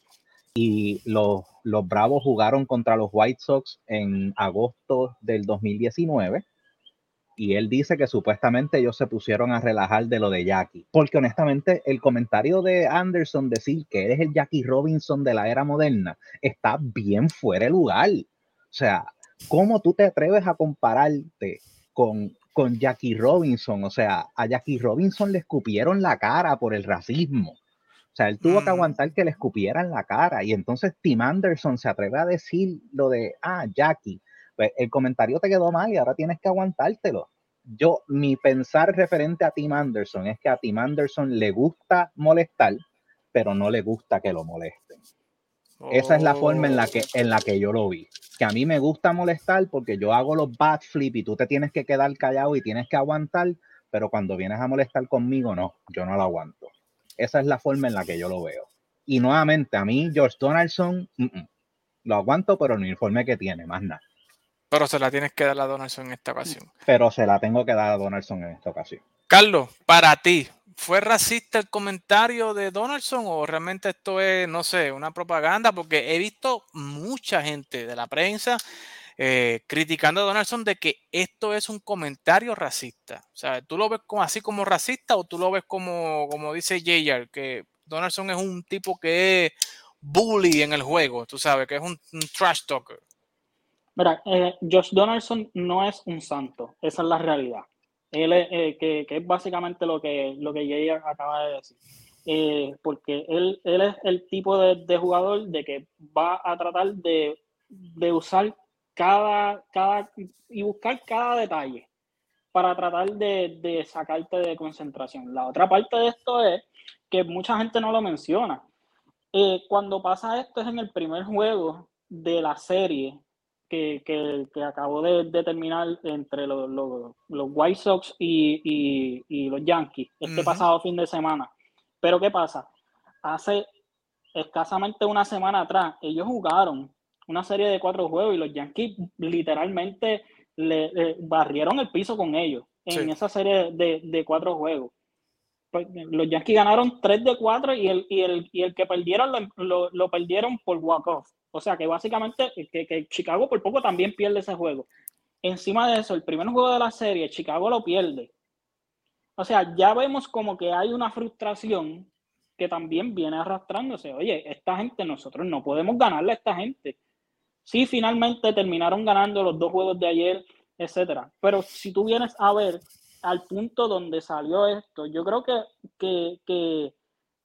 y los, los Bravos jugaron contra los White Sox en agosto del 2019 y él dice que supuestamente ellos se pusieron a relajar de lo de Jackie, porque honestamente el comentario de Anderson decir que eres el Jackie Robinson de la era moderna está bien fuera de lugar. O sea, ¿cómo tú te atreves a compararte con, con Jackie Robinson? O sea, a Jackie Robinson le escupieron la cara por el racismo. O sea, él tuvo que mm. aguantar que le escupieran la cara. Y entonces Tim Anderson se atreve a decir lo de, ah, Jackie, pues, el comentario te quedó mal y ahora tienes que aguantártelo. Yo, mi pensar referente a Tim Anderson es que a Tim Anderson le gusta molestar, pero no le gusta que lo molesten. Esa es la forma en la, que, en la que yo lo vi. Que a mí me gusta molestar porque yo hago los backflip y tú te tienes que quedar callado y tienes que aguantar, pero cuando vienes a molestar conmigo, no, yo no lo aguanto. Esa es la forma en la que yo lo veo. Y nuevamente, a mí, George Donaldson, lo aguanto, pero el uniforme que tiene, más nada. Pero se la tienes que dar a Donaldson en esta ocasión. Pero se la tengo que dar a Donaldson en esta ocasión. Carlos, para ti, ¿fue racista el comentario de Donaldson o realmente esto es, no sé, una propaganda? Porque he visto mucha gente de la prensa eh, criticando a Donaldson de que esto es un comentario racista. O sea, ¿tú lo ves como, así como racista o tú lo ves como, como dice JR, que Donaldson es un tipo que es bully en el juego, tú sabes, que es un trash talker? Mira, eh, Josh Donaldson no es un santo, esa es la realidad. Él es, eh, que, es básicamente lo que, lo que Jay acaba de decir. Eh, porque él, él es el tipo de, jugador de que va a tratar de, usar cada, cada y buscar cada detalle para tratar de, de, sacarte de concentración. La otra parte de esto es que mucha gente no lo menciona. cuando pasa esto es en el primer juego de la serie que, que, que acabó de, de, terminar entre los, los, los White Sox y, y, y, los Yankees este pasado fin de semana. Pero ¿qué pasa? Hace escasamente una semana atrás, ellos jugaron una serie de cuatro juegos y los Yankees literalmente le, barrieron el piso con ellos en esa serie de, de cuatro juegos. Pues, los Yankees ganaron 3 de 4 y el, y el, y el que perdieron lo, lo, lo perdieron por walk-off. O sea que básicamente que, Chicago por poco también pierde ese juego. Encima de eso, el primer juego de la serie, Chicago lo pierde. O sea, ya vemos como que hay una frustración que también viene arrastrándose. Oye, esta gente, nosotros no podemos ganarle a esta gente. Sí, finalmente terminaron ganando los dos juegos de ayer, etcétera. Pero si tú vienes a ver al punto donde salió esto, yo creo que, que, que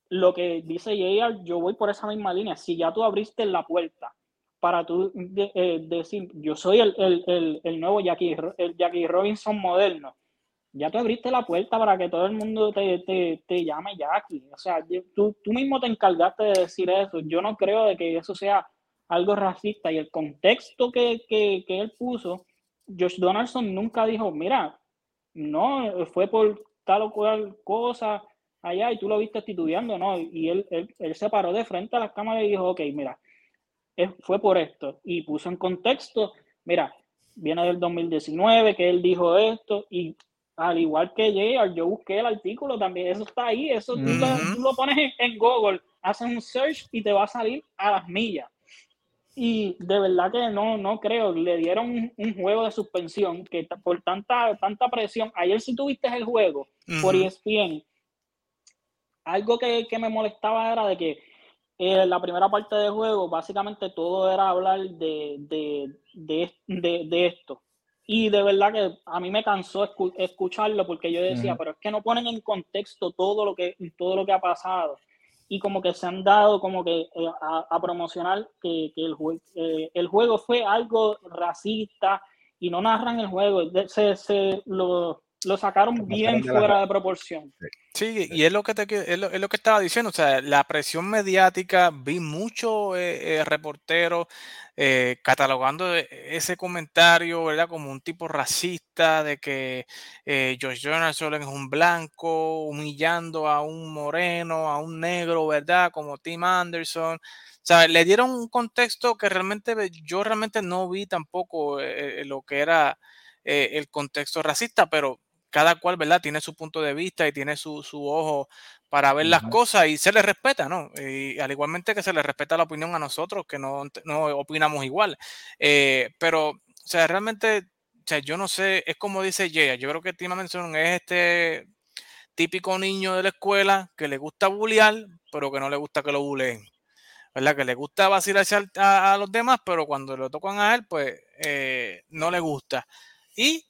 lo que dice JR, yo voy por esa misma línea. Si ya tú abriste la puerta para tú eh, decir, yo soy el, el, el, nuevo Jackie, el Jackie Robinson moderno, ya tú abriste la puerta para que todo el mundo te, te, te llame Jackie. O sea, tú, tú mismo te encargaste de decir eso. Yo no creo de que eso sea algo racista. Y el contexto que, que, que él puso, Josh Donaldson nunca dijo, mira, no, fue por tal o cual cosa allá y tú lo viste estudiando, ¿no? Y él, él, se paró de frente a las cámaras y dijo, ok, mira, fue por esto. Y puso en contexto, mira, viene del 2019 que él dijo esto y al igual que JR, yo busqué el artículo también, eso está ahí, eso tú, lo, pones en, Google, haces un search y te va a salir a las millas. Y de verdad que no, no creo, le dieron un, juego de suspensión que por tanta, tanta presión, ayer si tuviste el juego por ESPN, algo que, me molestaba era de que eh, la primera parte del juego básicamente todo era hablar de, de, esto. Y de verdad que a mí me cansó escucharlo porque yo decía, pero es que no ponen en contexto todo lo que, todo lo que ha pasado. Y como que se han dado como que eh, a, promocionar que, el, eh, el juego fue algo racista y no narran el juego. Se, se, lo, lo sacaron bien fuera de proporción. Sí, y es lo que te, es lo, que estaba diciendo, o sea, la presión mediática, vi muchos eh, eh, reporteros eh, catalogando ese comentario, ¿verdad? Como un tipo racista, de que eh, Josh Jonathan es un blanco, humillando a un moreno, a un negro, ¿verdad? Como Tim Anderson. O sea, le dieron un contexto que realmente yo realmente no vi tampoco lo que era el contexto racista, pero cada cual, ¿verdad? Tiene su punto de vista y tiene su, ojo para ver las cosas y se le respeta, ¿no? Y al igualmente que se le respeta la opinión a nosotros, que no, opinamos igual. Eh, pero, o sea, realmente, o sea, yo no sé, es como dice Jaya, yo creo que Tima Manson es este típico niño de la escuela que le gusta bullear, pero que no le gusta que lo bulleen. ¿verdad? Que le gusta vacilarse a, a, los demás, pero cuando lo tocan a él, pues eh, no le gusta. Y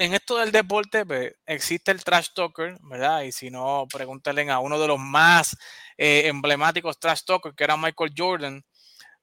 en esto del deporte pues, existe el trash talker, ¿verdad? Y si no, pregúntale a uno de los más eh, emblemáticos trash talkers, que era Michael Jordan,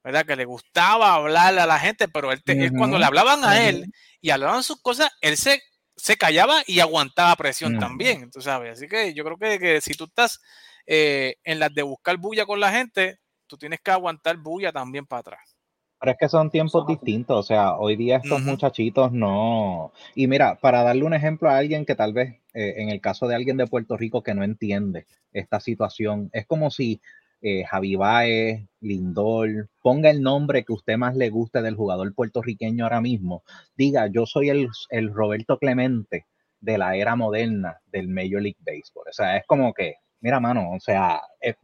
¿verdad? Que le gustaba hablarle a la gente, pero él, cuando le hablaban a él y hablaban sus cosas, él se, se callaba y aguantaba presión también, tú sabes. Así que yo creo que, si tú estás eh, en las de buscar bulla con la gente, tú tienes que aguantar bulla también para atrás. Pero es que son tiempos distintos, o sea, hoy día estos muchachitos no... Y mira, para darle un ejemplo a alguien que tal vez, eh, en el caso de alguien de Puerto Rico que no entiende esta situación, es como si eh, Javi Baez, Lindor, ponga el nombre que usted más le guste del jugador puertorriqueño ahora mismo, diga, yo soy el, el Roberto Clemente de la era moderna del Major League Baseball. O sea, es como que, mira, mano, o sea, eh,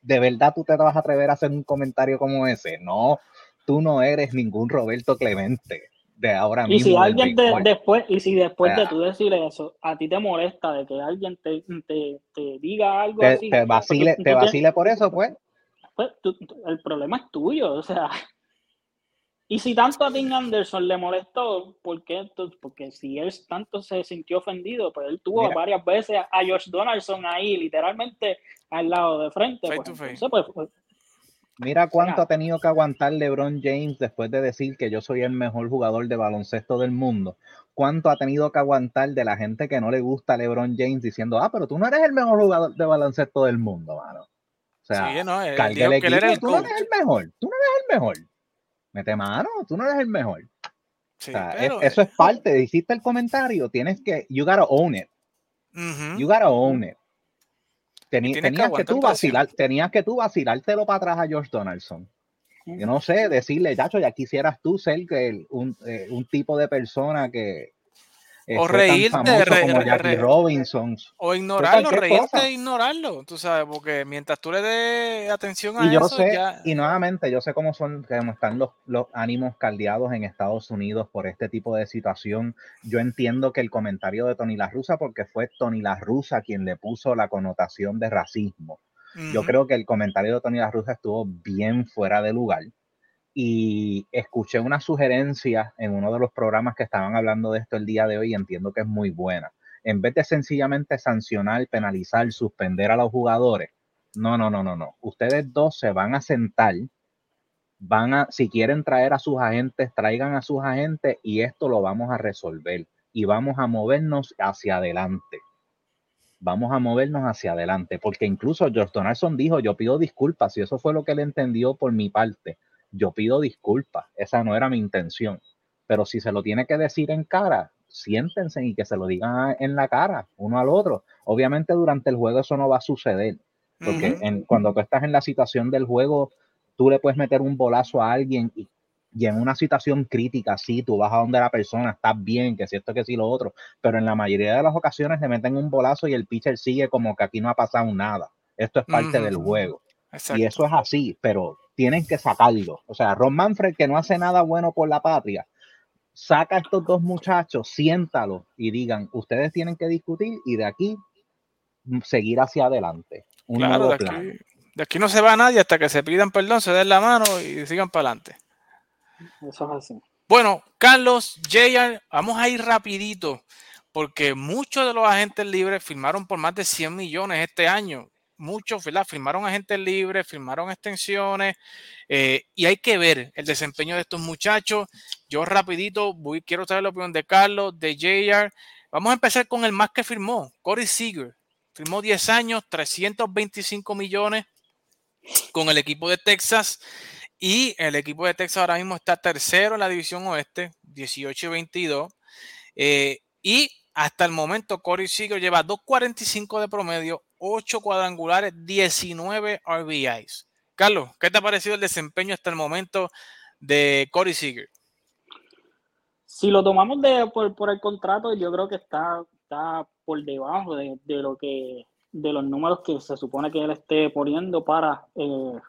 ¿de verdad tú te vas a atrever a hacer un comentario como ese? No, tú no eres ningún Roberto Clemente de ahora mismo. Y si alguien después, y si después de tú decirle eso, a ti te molesta de que alguien te, te, diga algo así. Te vacile, te vacile por eso, pues. Pues el problema es tuyo, o sea. (laughs) Y si tanto a Tim Anderson le molestó, ¿por qué? Porque si él tanto se sintió ofendido, pues él tuvo varias veces a George Donaldson ahí, literalmente al lado de frente. Pues, pues, pues Mira cuánto ha tenido que aguantar LeBron James después de decir que yo soy el mejor jugador de baloncesto del mundo. Cuánto ha tenido que aguantar de la gente que no le gusta a LeBron James diciendo, ah, pero tú no eres el mejor jugador de baloncesto del mundo, mano. O sea, tú no eres el mejor, tú no eres el mejor. Mete mano, tú no eres el mejor. eso es parte, hiciste el comentario, tienes que, you gotta own it. You gotta own it tenías, que, tú vacilar, tenías que tú vacilártelo para atrás a George Donaldson. Yo no sé, decirle, Chacho, ya quisieras tú ser un, eh, un tipo de persona que, o reírte, como Jackie Robinson. O ignorarlo, reírte e ignorarlo, tú sabes, porque mientras tú le des atención a y yo sé, Y nuevamente, yo sé cómo son, cómo están los, los ánimos caldeados en Estados Unidos por este tipo de situación. Yo entiendo que el comentario de Tony La Russa, porque fue Tony La Russa quien le puso la connotación de racismo. Yo creo que el comentario de Tony La Russa estuvo bien fuera de lugar y escuché una sugerencia en uno de los programas que estaban hablando de esto el día de hoy y entiendo que es muy buena. En vez de sencillamente sancionar, penalizar, suspender a los jugadores, no, no, no, no, no. Ustedes dos se van a sentar, van a, si quieren traer a sus agentes, traigan a sus agentes y esto lo vamos a resolver y vamos a movernos hacia adelante. Vamos a movernos hacia adelante, porque incluso George Donaldson dijo, yo pido disculpas y eso fue lo que él entendió por mi parte yo pido disculpas, esa no era mi intención. Pero si se lo tiene que decir en cara, siéntense y que se lo digan en la cara, uno al otro. Obviamente durante el juego eso no va a suceder, porque cuando tú estás en la situación del juego, tú le puedes meter un bolazo a alguien y, en una situación crítica, sí, tú vas a donde la persona, estás bien, que si esto, que si lo otro, pero en la mayoría de las ocasiones le meten un bolazo y el pitcher sigue como que aquí no ha pasado nada. Esto es parte del juego. Y eso es así, pero tienen que sacarlo. O sea, Ron Manfred, que no hace nada bueno por la patria, saca a estos dos muchachos, siéntalo y digan, ustedes tienen que discutir y de aquí seguir hacia adelante. claro, de aquí, no se va nadie hasta que se pidan perdón, se den la mano y sigan para adelante. Eso es así. Bueno, Carlos, JR, vamos a ir rapidito porque muchos de los agentes libres firmaron por más de 100 millones este año muchos, ¿verdad? Firmaron agentes libres, firmaron extensiones eh, y hay que ver el desempeño de estos muchachos. Yo rapidito voy, quiero saber la opinión de Carlos, de JR. Vamos a empezar con el más que firmó, Corey Seager. Firmó 10 años, 325 millones con el equipo de Texas. Y el equipo de Texas ahora mismo está tercero en la división oeste, 18 y 22. Eh, y hasta el momento, Corey Seager lleva 2.45 de promedio, 8 cuadrangulares, 19 RBIs. Carlos, ¿qué te ha parecido el desempeño hasta el momento de Corey Seager? Si lo tomamos de, por, el contrato, yo creo que está, está por debajo de, lo que de los números que se supone que él esté poniendo para eh,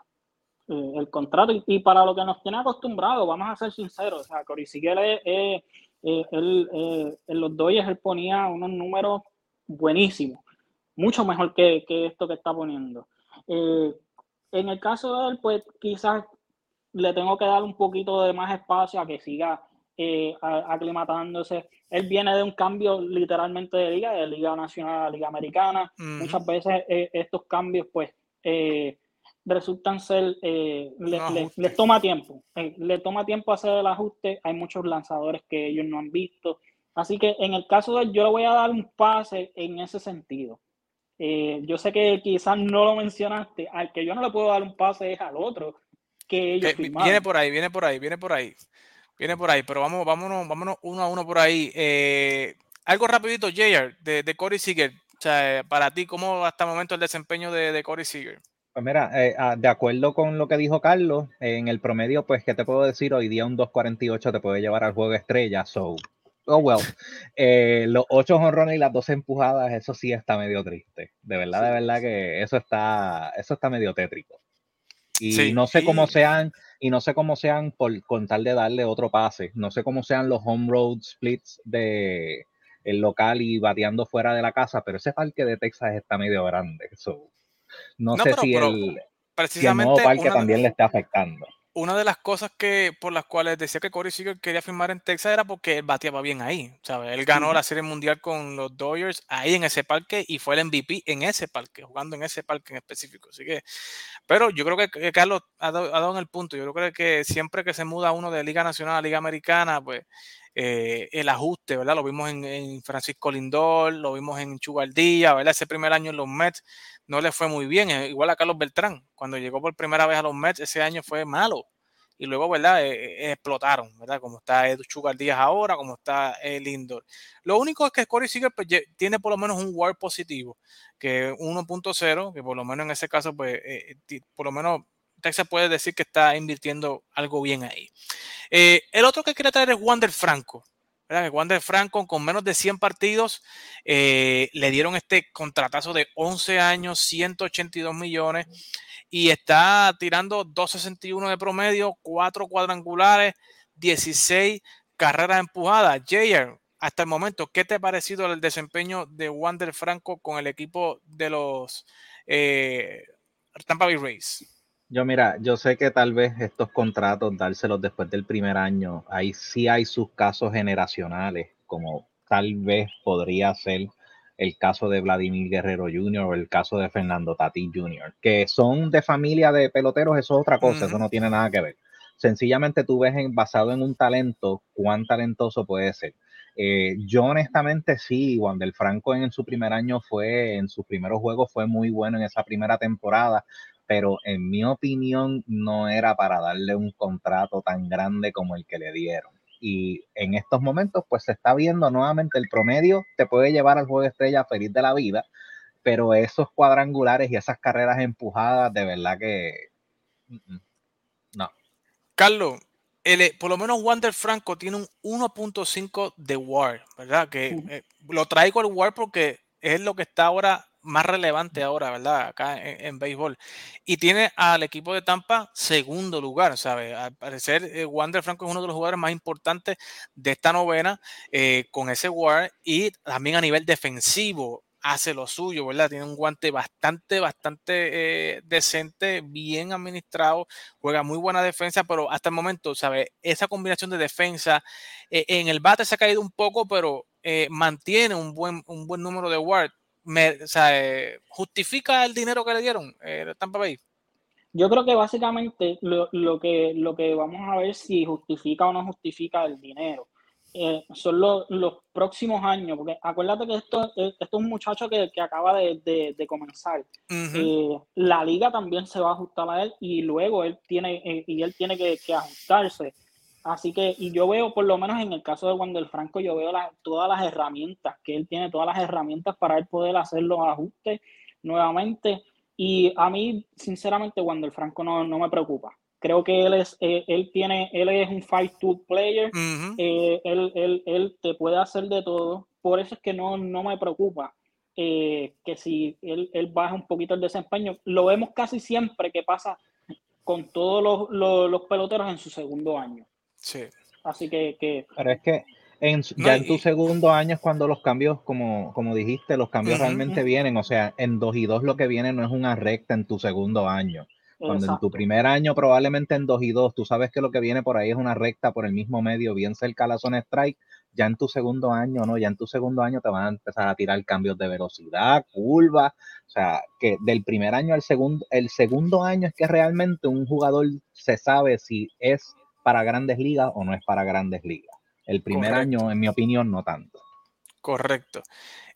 eh, el contrato y, para lo que nos tiene acostumbrado, vamos a ser sinceros, o sea, Cory eh, eh, él, en los Dodgers él ponía unos números buenísimos, mucho mejor que, esto que está poniendo. en el caso de él, pues quizás le tengo que dar un poquito de más espacio a que siga aclimatándose. Él viene de un cambio literalmente de liga, de liga nacional a liga americana. Muchas veces estos cambios, pues, resultan ser, eh, les toma tiempo, eh, le toma tiempo hacer el ajuste, hay muchos lanzadores que ellos no han visto, así que en el caso de él, yo le voy a dar un pase en ese sentido. Eh, yo sé que quizás no lo mencionaste, al que yo no le puedo dar un pase es al otro que ellos Viene por ahí, viene por ahí, viene por ahí, viene por ahí, pero vamos, vámonos, vámonos uno a uno por ahí. algo rapidito, JR, de, de Corey Seager. O sea, para ti, ¿cómo hasta el momento el desempeño de, de Corey Seager? Pues mira, eh, ah, de acuerdo con lo que dijo Carlos, en el promedio, pues, ¿qué te puedo decir? Hoy día un 2.48 te puede llevar al juego estrella, so, oh well. Eh, los ocho honrones y las dos empujadas, eso sí está medio triste. De verdad, de verdad que eso está, eso está medio tétrico. Y no sé cómo sean, y no sé cómo sean por contar de darle otro pase. No sé cómo sean los home road splits de el local y bateando fuera de la casa, pero ese parque de Texas está medio grande. So, no, sé si, el, precisamente parque también le está afectando. Una de las cosas que por las cuales decía que Corey Seager quería firmar en Texas era porque él bateaba bien ahí. ¿sabes? Él ganó la Serie Mundial con los Dodgers ahí en ese parque y fue el MVP en ese parque, jugando en ese parque en específico. Así que, pero yo creo que, Carlos ha dado, ha dado, en el punto. Yo creo que siempre que se muda uno de Liga Nacional a Liga Americana, pues eh, el ajuste, ¿verdad? Lo vimos en, Francisco Lindor, lo vimos en Chugaldía, ¿verdad? Ese primer año en los Mets no le fue muy bien, eh, igual a Carlos Beltrán, cuando llegó por primera vez a los Mets, ese año fue malo. Y luego, ¿verdad? Eh, explotaron, ¿verdad? Como está Edu Chugaldías ahora, como está Lindor. Lo único es que Corey Seager pues, tiene por lo menos un WAR positivo, que 1.0, que por lo menos en ese caso, pues, por lo menos Texas puede decir que está invirtiendo algo bien ahí. Eh, el otro que quiere traer es Wander Franco. Wander Franco con menos de 100 partidos eh, le dieron este contratazo de 11 años, 182 millones y está tirando 261 de promedio, 4 cuadrangulares, 16 carreras empujadas. Jayer, hasta el momento, ¿qué te ha parecido el desempeño de Wander Franco con el equipo de los eh, Tampa Bay Rays? Yo mira, yo sé que tal vez estos contratos, dárselos después del primer año, ahí sí hay sus casos generacionales, como tal vez podría ser el caso de Vladimir Guerrero Jr. o el caso de Fernando Tati Jr., que son de familia de peloteros, eso es otra cosa, eso no tiene nada que ver. Sencillamente tú ves en, basado en un talento, cuán talentoso puede ser. Eh, yo honestamente sí, Del Franco en, en, su primer año fue, en sus primeros juegos fue muy bueno en esa primera temporada, pero en mi opinión no era para darle un contrato tan grande como el que le dieron. Y en estos momentos, pues se está viendo nuevamente el promedio, te puede llevar al juego de estrella feliz de la vida, pero esos cuadrangulares y esas carreras empujadas, de verdad que no. Carlos, por lo menos Wander Franco tiene un 1.5 de WAR, ¿verdad? Que eh, lo traigo al WAR porque es lo que está ahora más relevante ahora, ¿verdad? Acá en, béisbol. Y tiene al equipo de Tampa segundo lugar, ¿sabes? Al parecer, eh, Wander Franco es uno de los jugadores más importantes de esta novena eh, con ese WAR y también a nivel defensivo hace lo suyo, ¿verdad? Tiene un guante bastante, bastante eh, decente, bien administrado, juega muy buena defensa, pero hasta el momento, ¿sabes? Esa combinación de defensa en el bate se ha caído un poco, pero mantiene un buen, un buen número de WAR eh, ¿justifica el dinero que le dieron eh, Tampa Bay? Yo creo que básicamente lo, que, lo que vamos a ver si justifica o no justifica el dinero. eh, son los, próximos años, porque acuérdate que esto, eh, esto es un muchacho que, acaba de, comenzar. Eh, la liga también se va a ajustar a él y luego él tiene, y él tiene que, ajustarse. Así que, y yo veo, por lo menos en el caso de Wander Franco, yo veo todas las herramientas, que él tiene todas las herramientas para él poder hacer los ajustes nuevamente. Y a mí, sinceramente, Wander Franco no, no me preocupa. Creo que él es, eh, él tiene, él es un fight to player. Eh, él, él, él, te puede hacer de todo. Por eso es que no, no me preocupa eh, que si él, él, baja un poquito el desempeño. Lo vemos casi siempre que pasa con todos los, los, los peloteros en su segundo año. Sí. Así que, que... Pero es que en, ya en tu segundo año es cuando los cambios, como, como dijiste, los cambios realmente vienen. O sea, en 2 y 2 lo que viene no es una recta en tu segundo año. Cuando en tu primer año, probablemente en 2 y 2, tú sabes que lo que viene por ahí es una recta por el mismo medio, bien cerca a la zona strike. Ya en tu segundo año, ¿no? Ya en tu segundo año te van a empezar a tirar cambios de velocidad, curva. O sea, que del primer año al segundo, el segundo año es que realmente un jugador se sabe si es para grandes ligas o no es para grandes ligas. El primer año, en mi opinión, no tanto. Correcto.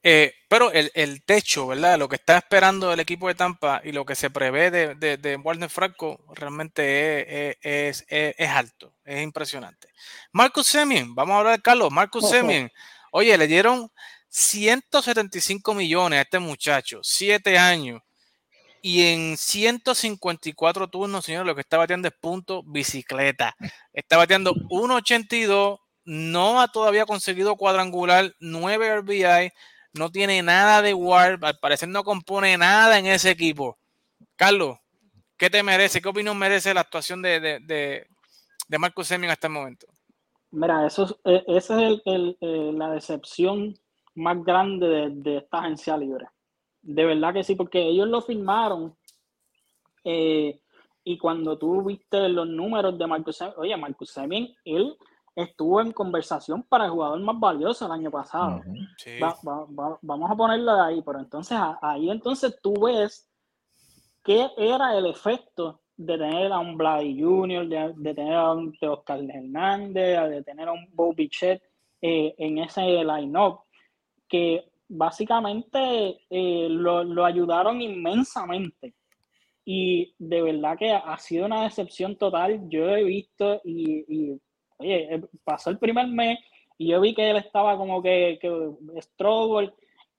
Eh, pero el, el, techo, ¿verdad? Lo que está esperando el equipo de Tampa y lo que se prevé de, de, de Warner Franco realmente es, es, es, alto, es impresionante. Marcus Semien, vamos a hablar de Carlos. Marcus Semien, oye, le dieron 175 millones a este muchacho, 7 años. Y en 154 turnos, señor, lo que está bateando es punto bicicleta. Está bateando 1.82, no ha todavía conseguido cuadrangular, 9 RBI, no tiene nada de Warp, al parecer no compone nada en ese equipo. Carlos, ¿qué te merece? ¿Qué opinión merece la actuación de, de, de, de Marcus Semien hasta el momento? Mira, eso, esa es el, eh, la decepción más grande de, esta agencia libre. De verdad que sí, porque ellos lo firmaron eh, y cuando tú viste los números de Marcus Semien, oye, Marcus Semien, él estuvo en conversación para el jugador más valioso el año pasado. vamos a ponerlo de ahí, pero entonces ahí entonces tú ves qué era el efecto de tener a un Vladi Jr., de, tener a un Oscar Hernández, de tener a un Bobby Chet eh, en ese line-up, que básicamente eh, lo, ayudaron inmensamente. Y de verdad que ha sido una decepción total. Yo he visto y Oye, eh, pasó el primer mes y yo vi que él estaba como que, que struggle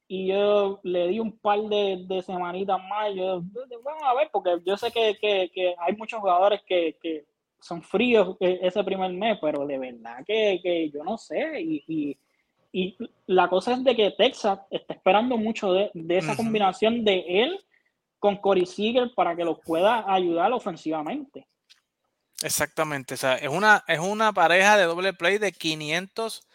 y yo le di un par de, de semanitas más. Yo, vamos a ver, porque yo sé que, que, que hay muchos jugadores que, que, son fríos e, ese primer mes, pero de verdad que yo no sé. Y, y, y, la cosa es de que Texas está esperando mucho de, de esa combinación de él con Corey Seager para que los pueda ayudar ofensivamente. Exactamente, o sea, es una, es una pareja de doble play de 500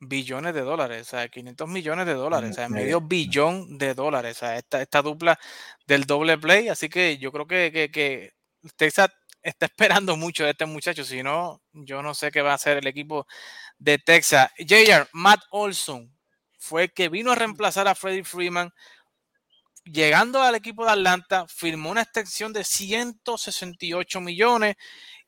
billones de dólares, o sea, 500 millones de dólares, o sea, medio billón de dólares, o sea, esta, esta dupla del doble play, así que yo creo que, que, que Texas está esperando mucho de este muchacho, si no, yo no sé qué va a hacer el equipo de Texas. JR, Matt Olson fue el que vino a reemplazar a Freddie Freeman llegando al equipo de Atlanta, firmó una extensión de 168 millones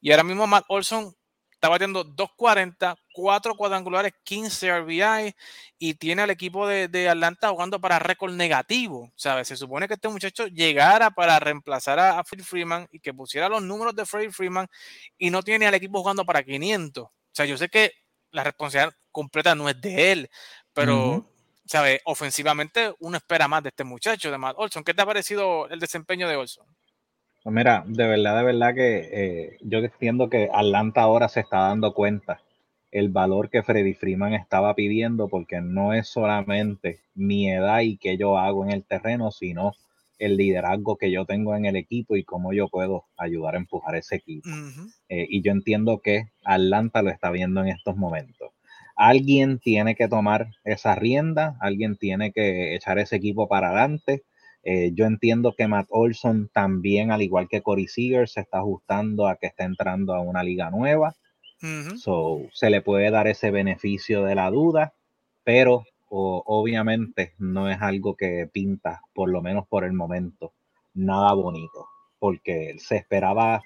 y ahora mismo Matt Olson está batiendo 240, 4 cuadrangulares, 15 RBI y tiene al equipo de, Atlanta jugando para récord negativo. ¿sabes? Se supone que este muchacho llegara para reemplazar a, Phil Freeman y que pusiera los números de Freddie Freeman y no tiene al equipo jugando para 500. O sea, yo sé que la responsabilidad completa no es de él, pero ¿sabes? Ofensivamente uno espera más de este muchacho, de Matt Olson. ¿Qué te ha parecido el desempeño de Olson? Pues mira, de verdad, de verdad que eh, yo entiendo que Atlanta ahora se está dando cuenta el valor que Freddy Freeman estaba pidiendo, porque no es solamente mi edad y qué yo hago en el terreno, sino el liderazgo que yo tengo en el equipo y cómo yo puedo ayudar a empujar ese equipo. Eh, y yo entiendo que Atlanta lo está viendo en estos momentos alguien tiene que tomar esa rienda, alguien tiene que echar ese equipo para adelante. Eh, yo entiendo que Matt Olson también, al igual que Corey Seager, se está ajustando a que está entrando a una liga nueva. so, se le puede dar ese beneficio de la duda, pero obviamente no es algo que pinta, por lo menos por el momento, nada bonito, porque se esperaba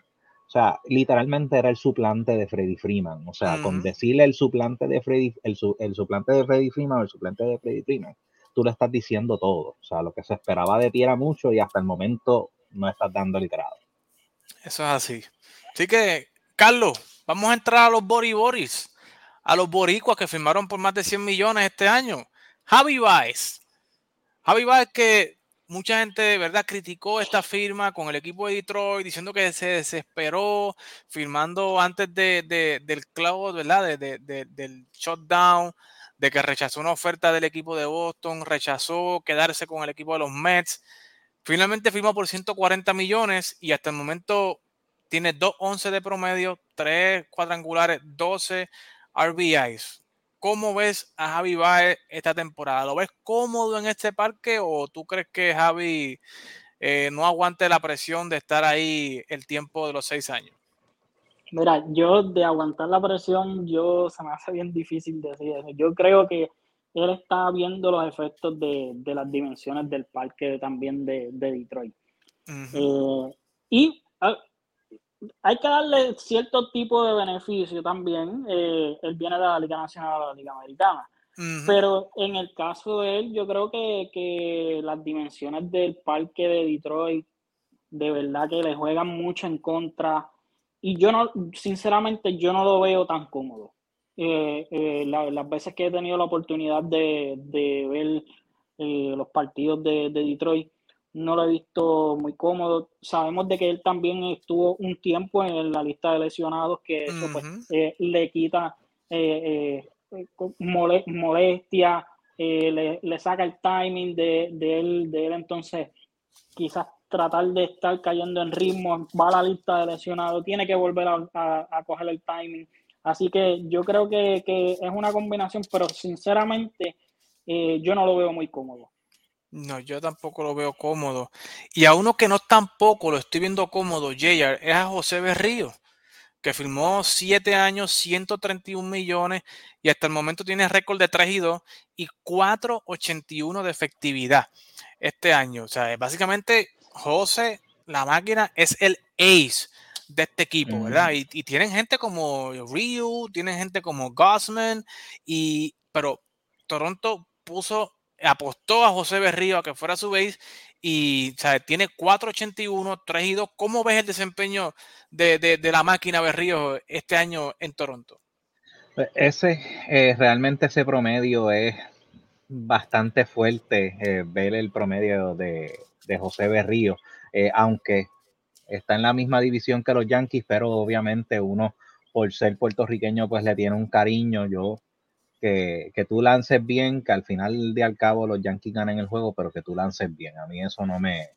sea, literalmente era el suplante de Freddy Freeman. O sea, con decirle el suplante de Freddy, el, el suplante de Freddy Freeman o el suplente de Freddy Freeman, tú le estás diciendo todo. O sea, lo que se esperaba de ti era mucho y hasta el momento no estás dando el grado. Eso es así. Así que, Carlos, vamos a entrar a los Boris a los boricuas que firmaron por más de 100 millones este año. Javi Baez. Javi Baez que mucha gente de verdad criticó esta firma con el equipo de Detroit diciendo que se desesperó firmando antes de, del cloud, ¿verdad? De, del shutdown, de que rechazó una oferta del equipo de Boston, rechazó quedarse con el equipo de los Mets. Finalmente firmó por 140 millones y hasta el momento tiene 2.11 de promedio, 3 cuadrangulares, 12 RBIs. ¿Cómo ves a Javi Baez esta temporada? ¿Lo ves cómodo en este parque o tú crees que Javi eh, no aguante la presión de estar ahí el tiempo de los seis años? Mira, yo de aguantar la presión, yo se me hace bien difícil decir eso. Yo creo que él está viendo los efectos de, las dimensiones del parque también de, Detroit. Eh, y ah, hay que darle cierto tipo de beneficio también. Eh, él viene de la Liga Nacional a la Liga Americana. Pero en el caso de él, yo creo que, las dimensiones del parque de Detroit, de verdad que le juegan mucho en contra. Y yo no, sinceramente, yo no lo veo tan cómodo. Eh, eh, las veces que he tenido la oportunidad de, ver los partidos de, de Detroit, no lo he visto muy cómodo. Sabemos de que él también estuvo un tiempo en la lista de lesionados, que eso pues, eh, le quita eh, eh, molestia, le, le, saca el timing de, de, él, de él, entonces quizás tratar de estar cayendo en ritmo, va a la lista de lesionados, tiene que volver a, a, coger el timing. Así que yo creo que, que es una combinación, pero sinceramente yo no lo veo muy cómodo. No, yo tampoco lo veo cómodo. Y a uno que no tampoco lo estoy viendo cómodo, JR, es a José Berrío, que firmó 7 años, 131 millones y hasta el momento tiene récord de 3 y 2 y 481 de efectividad este año. O sea, básicamente José, la máquina, es el ace de este equipo, ¿verdad? Y, tienen gente como Ryu, tienen gente como Gossman, y, pero Toronto puso apostó a José Berrío a que fuera su base y tiene 4.81, 3 y 2. ¿Cómo ves el desempeño de, la máquina Berrío este año en Toronto? Ese, eh, realmente ese promedio es bastante fuerte, eh, ver el promedio de, José Berrío, eh, aunque está en la misma división que los Yankees, pero obviamente uno por ser puertorriqueño pues le tiene un cariño. Yo que, tú lances bien, que al final de al cabo los Yankees ganen el juego, pero que tú lances bien. A mí eso no me,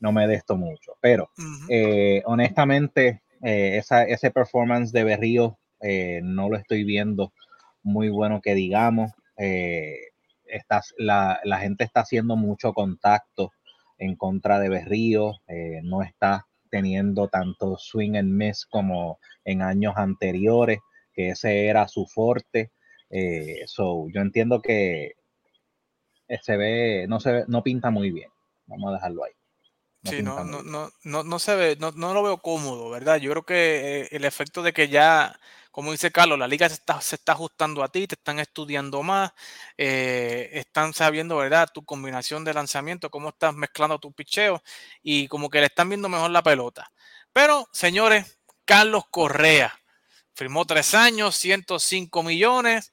no me desto mucho. Pero eh, honestamente, eh, ese performance de Berrío eh, no lo estoy viendo muy bueno que digamos. la, la, gente está haciendo mucho contacto en contra de Berrío, no está teniendo tanto swing and miss como en años anteriores, que ese era su fuerte. Eh, so, yo entiendo que eh, se ve, no se no pinta muy bien. Vamos a dejarlo ahí. sí, no, no, no, no, no, se ve, no, no, lo veo cómodo, ¿verdad? Yo creo que eh, el efecto de que ya, como dice Carlos, la liga se está, se está ajustando a ti, te están estudiando más, están sabiendo, ¿verdad? Tu combinación de lanzamiento, cómo estás mezclando tu picheo y como que le están viendo mejor la pelota. Pero, señores, Carlos Correa firmó tres años, 105 millones.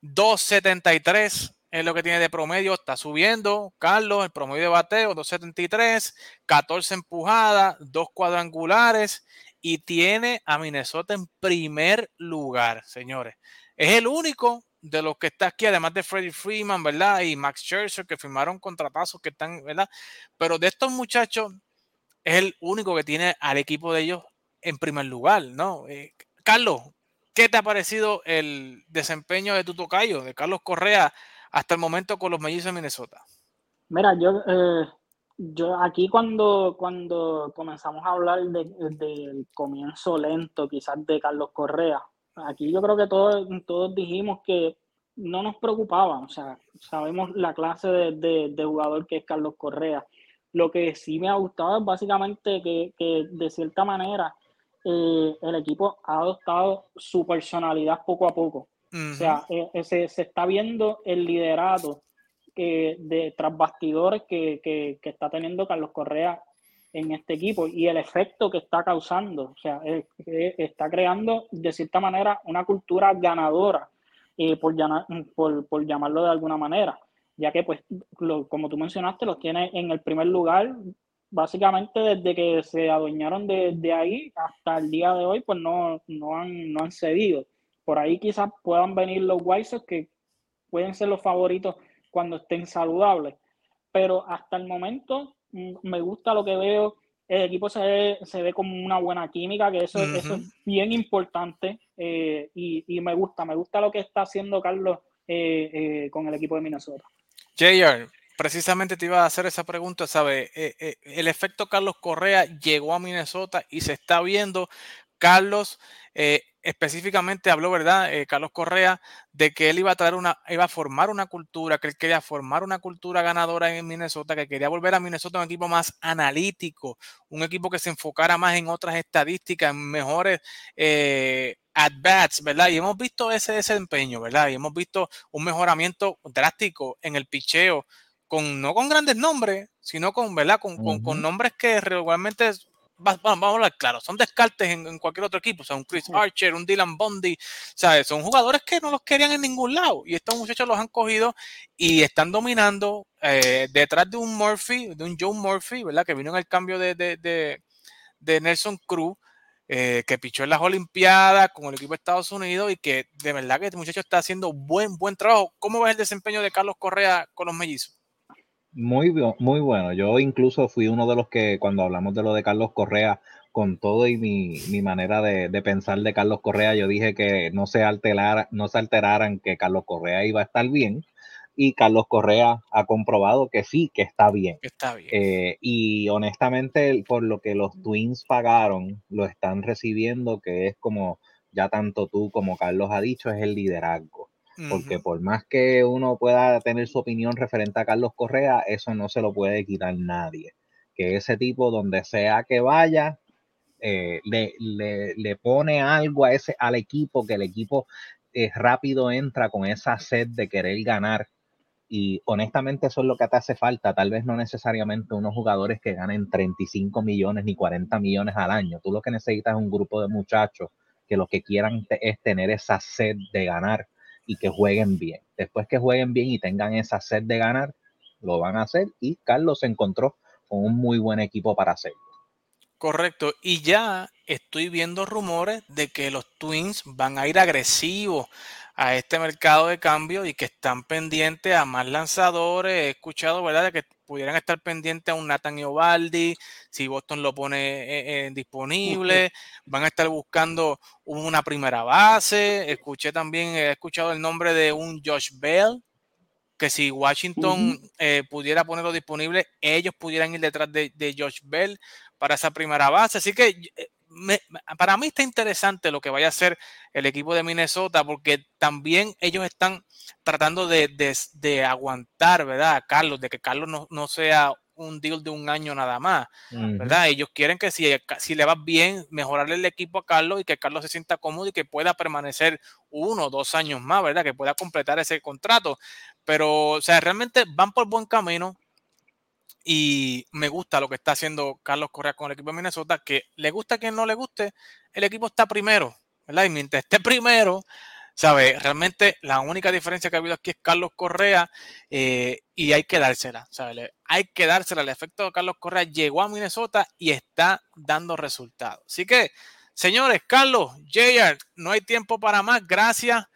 273 es lo que tiene de promedio, está subiendo. Carlos, el promedio de bateo, 273, 14 empujadas, dos cuadrangulares y tiene a Minnesota en primer lugar, señores. Es el único de los que está aquí, además de Freddie Freeman, ¿verdad? Y Max Scherzer, que firmaron contratazos que están, ¿verdad? Pero de estos muchachos, es el único que tiene al equipo de ellos en primer lugar, ¿no? Eh, Carlos, ¿Qué te ha parecido el desempeño de tu tocayo, de Carlos Correa, hasta el momento con los mellizos de Minnesota? Mira, yo, eh, yo aquí cuando, cuando comenzamos a hablar del comienzo lento quizás de Carlos Correa, aquí yo creo que todos, todos dijimos que no nos preocupaba, o sea, sabemos la clase de, de, jugador que es Carlos Correa. Lo que sí me ha gustado es básicamente que, que de cierta manera eh, el equipo ha adoptado su personalidad poco a poco. O sea, eh, se, está viendo el liderato de tras bastidores que, que, está teniendo Carlos Correa en este equipo y el efecto que está causando. O sea, está creando de cierta manera una cultura ganadora, por, por, por, llamarlo de alguna manera, ya que, pues, como tú mencionaste, los tiene en el primer lugar básicamente desde que se adueñaron de, ahí hasta el día de hoy, pues no, no, han, no han cedido. Por ahí quizás puedan venir los White que pueden ser los favoritos cuando estén saludables. Pero hasta el momento mm, me gusta lo que veo. El equipo se ve, se ve como una buena química, que eso, eso es bien importante. Eh, y, me gusta, me gusta lo que está haciendo Carlos eh, eh, con el equipo de Minnesota. JR, precisamente te iba a hacer esa pregunta, ¿sabe? Eh, eh, el efecto Carlos Correa llegó a Minnesota y se está viendo. Carlos eh, específicamente habló, ¿verdad? Carlos Correa, de que él iba a traer una, iba a formar una cultura, que él quería formar una cultura ganadora en Minnesota, que quería volver a Minnesota un equipo más analítico, un equipo que se enfocara más en otras estadísticas, en mejores at bats, ¿verdad? Y hemos visto ese desempeño, ¿verdad? Y hemos visto un mejoramiento drástico en el picheo con, no con grandes nombres, sino con, ¿verdad? Con, con, nombres que regularmente, vamos, a hablar claro, son descartes en, cualquier otro equipo, o sea, un Chris Archer, un Dylan Bondi, ¿sabes? Son jugadores que no los querían en ningún lado y estos muchachos los han cogido y están dominando eh, detrás de un Murphy, de un Joe Murphy, ¿verdad? Que vino en el cambio de, de, de, de Nelson Cruz. Eh, que pichó en las Olimpiadas con el equipo de Estados Unidos y que de verdad que este muchacho está haciendo buen, buen trabajo. ¿Cómo ves el desempeño de Carlos Correa con los mellizos? Muy, muy bueno. Yo incluso fui uno de los que cuando hablamos de lo de Carlos Correa, con todo y mi, manera de, pensar de Carlos Correa, yo dije que no se, alterara, no se alteraran que Carlos Correa iba a estar bien. Y Carlos Correa ha comprobado que sí, que está bien. Está bien. Eh, y honestamente, por lo que los Twins pagaron, lo están recibiendo, que es como ya tanto tú como Carlos ha dicho, es el liderazgo porque por más que uno pueda tener su opinión referente a Carlos Correa, eso no se lo puede quitar nadie. Que ese tipo, donde sea que vaya, eh, le, pone algo a ese, al equipo, que el equipo eh, rápido entra con esa sed de querer ganar. Y honestamente eso es lo que te hace falta. Tal vez no necesariamente unos jugadores que ganen 35 millones ni 40 millones al año. Tú lo que necesitas es un grupo de muchachos que lo que quieran es tener esa sed de ganar y que jueguen bien. Después que jueguen bien y tengan esa sed de ganar, lo van a hacer y Carlos se encontró con un muy buen equipo para hacerlo. Correcto, y ya estoy viendo rumores de que los Twins van a ir agresivos a este mercado de cambio y que están pendientes a más lanzadores. He escuchado, ¿verdad?, de que pudieran estar pendientes a un Nathan Iovaldi, si Boston lo pone eh, eh, disponible. Van a estar buscando una primera base. Escuché también, he escuchado el nombre de un Josh Bell, que si Washington eh, pudiera ponerlo disponible, ellos pudieran ir detrás de, de Josh Bell para esa primera base. Así que para mí está interesante lo que vaya a hacer el equipo de Minnesota, porque también ellos están tratando de, aguantar, ¿verdad? A Carlos, de que Carlos no, sea un deal de un año nada más, ¿verdad? Ellos quieren que si, si le va bien, mejorarle el equipo a Carlos y que Carlos se sienta cómodo y que pueda permanecer uno o dos años más, ¿verdad? Que pueda completar ese contrato. Pero, o sea, realmente van por buen camino y me gusta lo que está haciendo Carlos Correa con el equipo de Minnesota, que le gusta a quien no le guste, el equipo está primero, ¿verdad? Y mientras esté (laughs) primero, ¿sabe? Realmente la única diferencia que ha habido aquí es Carlos Correa eh, y hay que dársela, ¿sabe? Hay que dársela. El efecto de Carlos Correa llegó a Minnesota y está dando resultados. Así que, señores, Carlos, JR, no hay tiempo para más. Gracias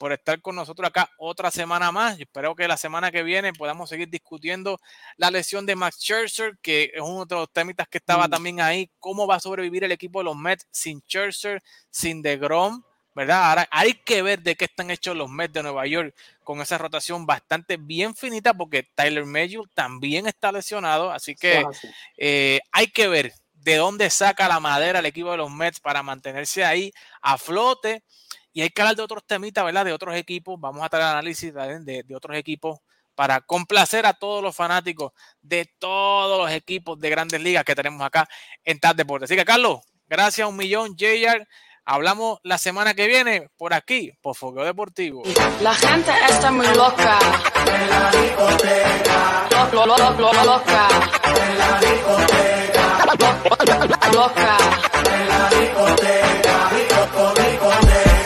por estar con nosotros acá otra semana más. Yo espero que la semana que viene podamos seguir discutiendo la lesión de Max Scherzer, que es uno de los temitas que estaba mm. también ahí. ¿Cómo va a sobrevivir el equipo de los Mets sin Scherzer, sin DeGrom? ¿Verdad? Ahora hay que ver de qué están hechos los Mets de Nueva York con esa rotación bastante bien finita, porque Tyler Mayhew también está lesionado. Así que eh, hay que ver de dónde saca la madera el equipo de los Mets para mantenerse ahí a flote y hay que hablar de otros temitas, ¿verdad? De otros equipos. Vamos a traer análisis de, de otros equipos para complacer a todos los fanáticos de todos los equipos de grandes ligas que tenemos acá en TAS Deportes. Así que, Carlos, gracias un millón, JR. Hablamos la semana que viene por aquí, por Fogueo Deportivo. La gente está muy loca. En la discoteca. Lo, lo, lo. En la discoteca. En la discoteca.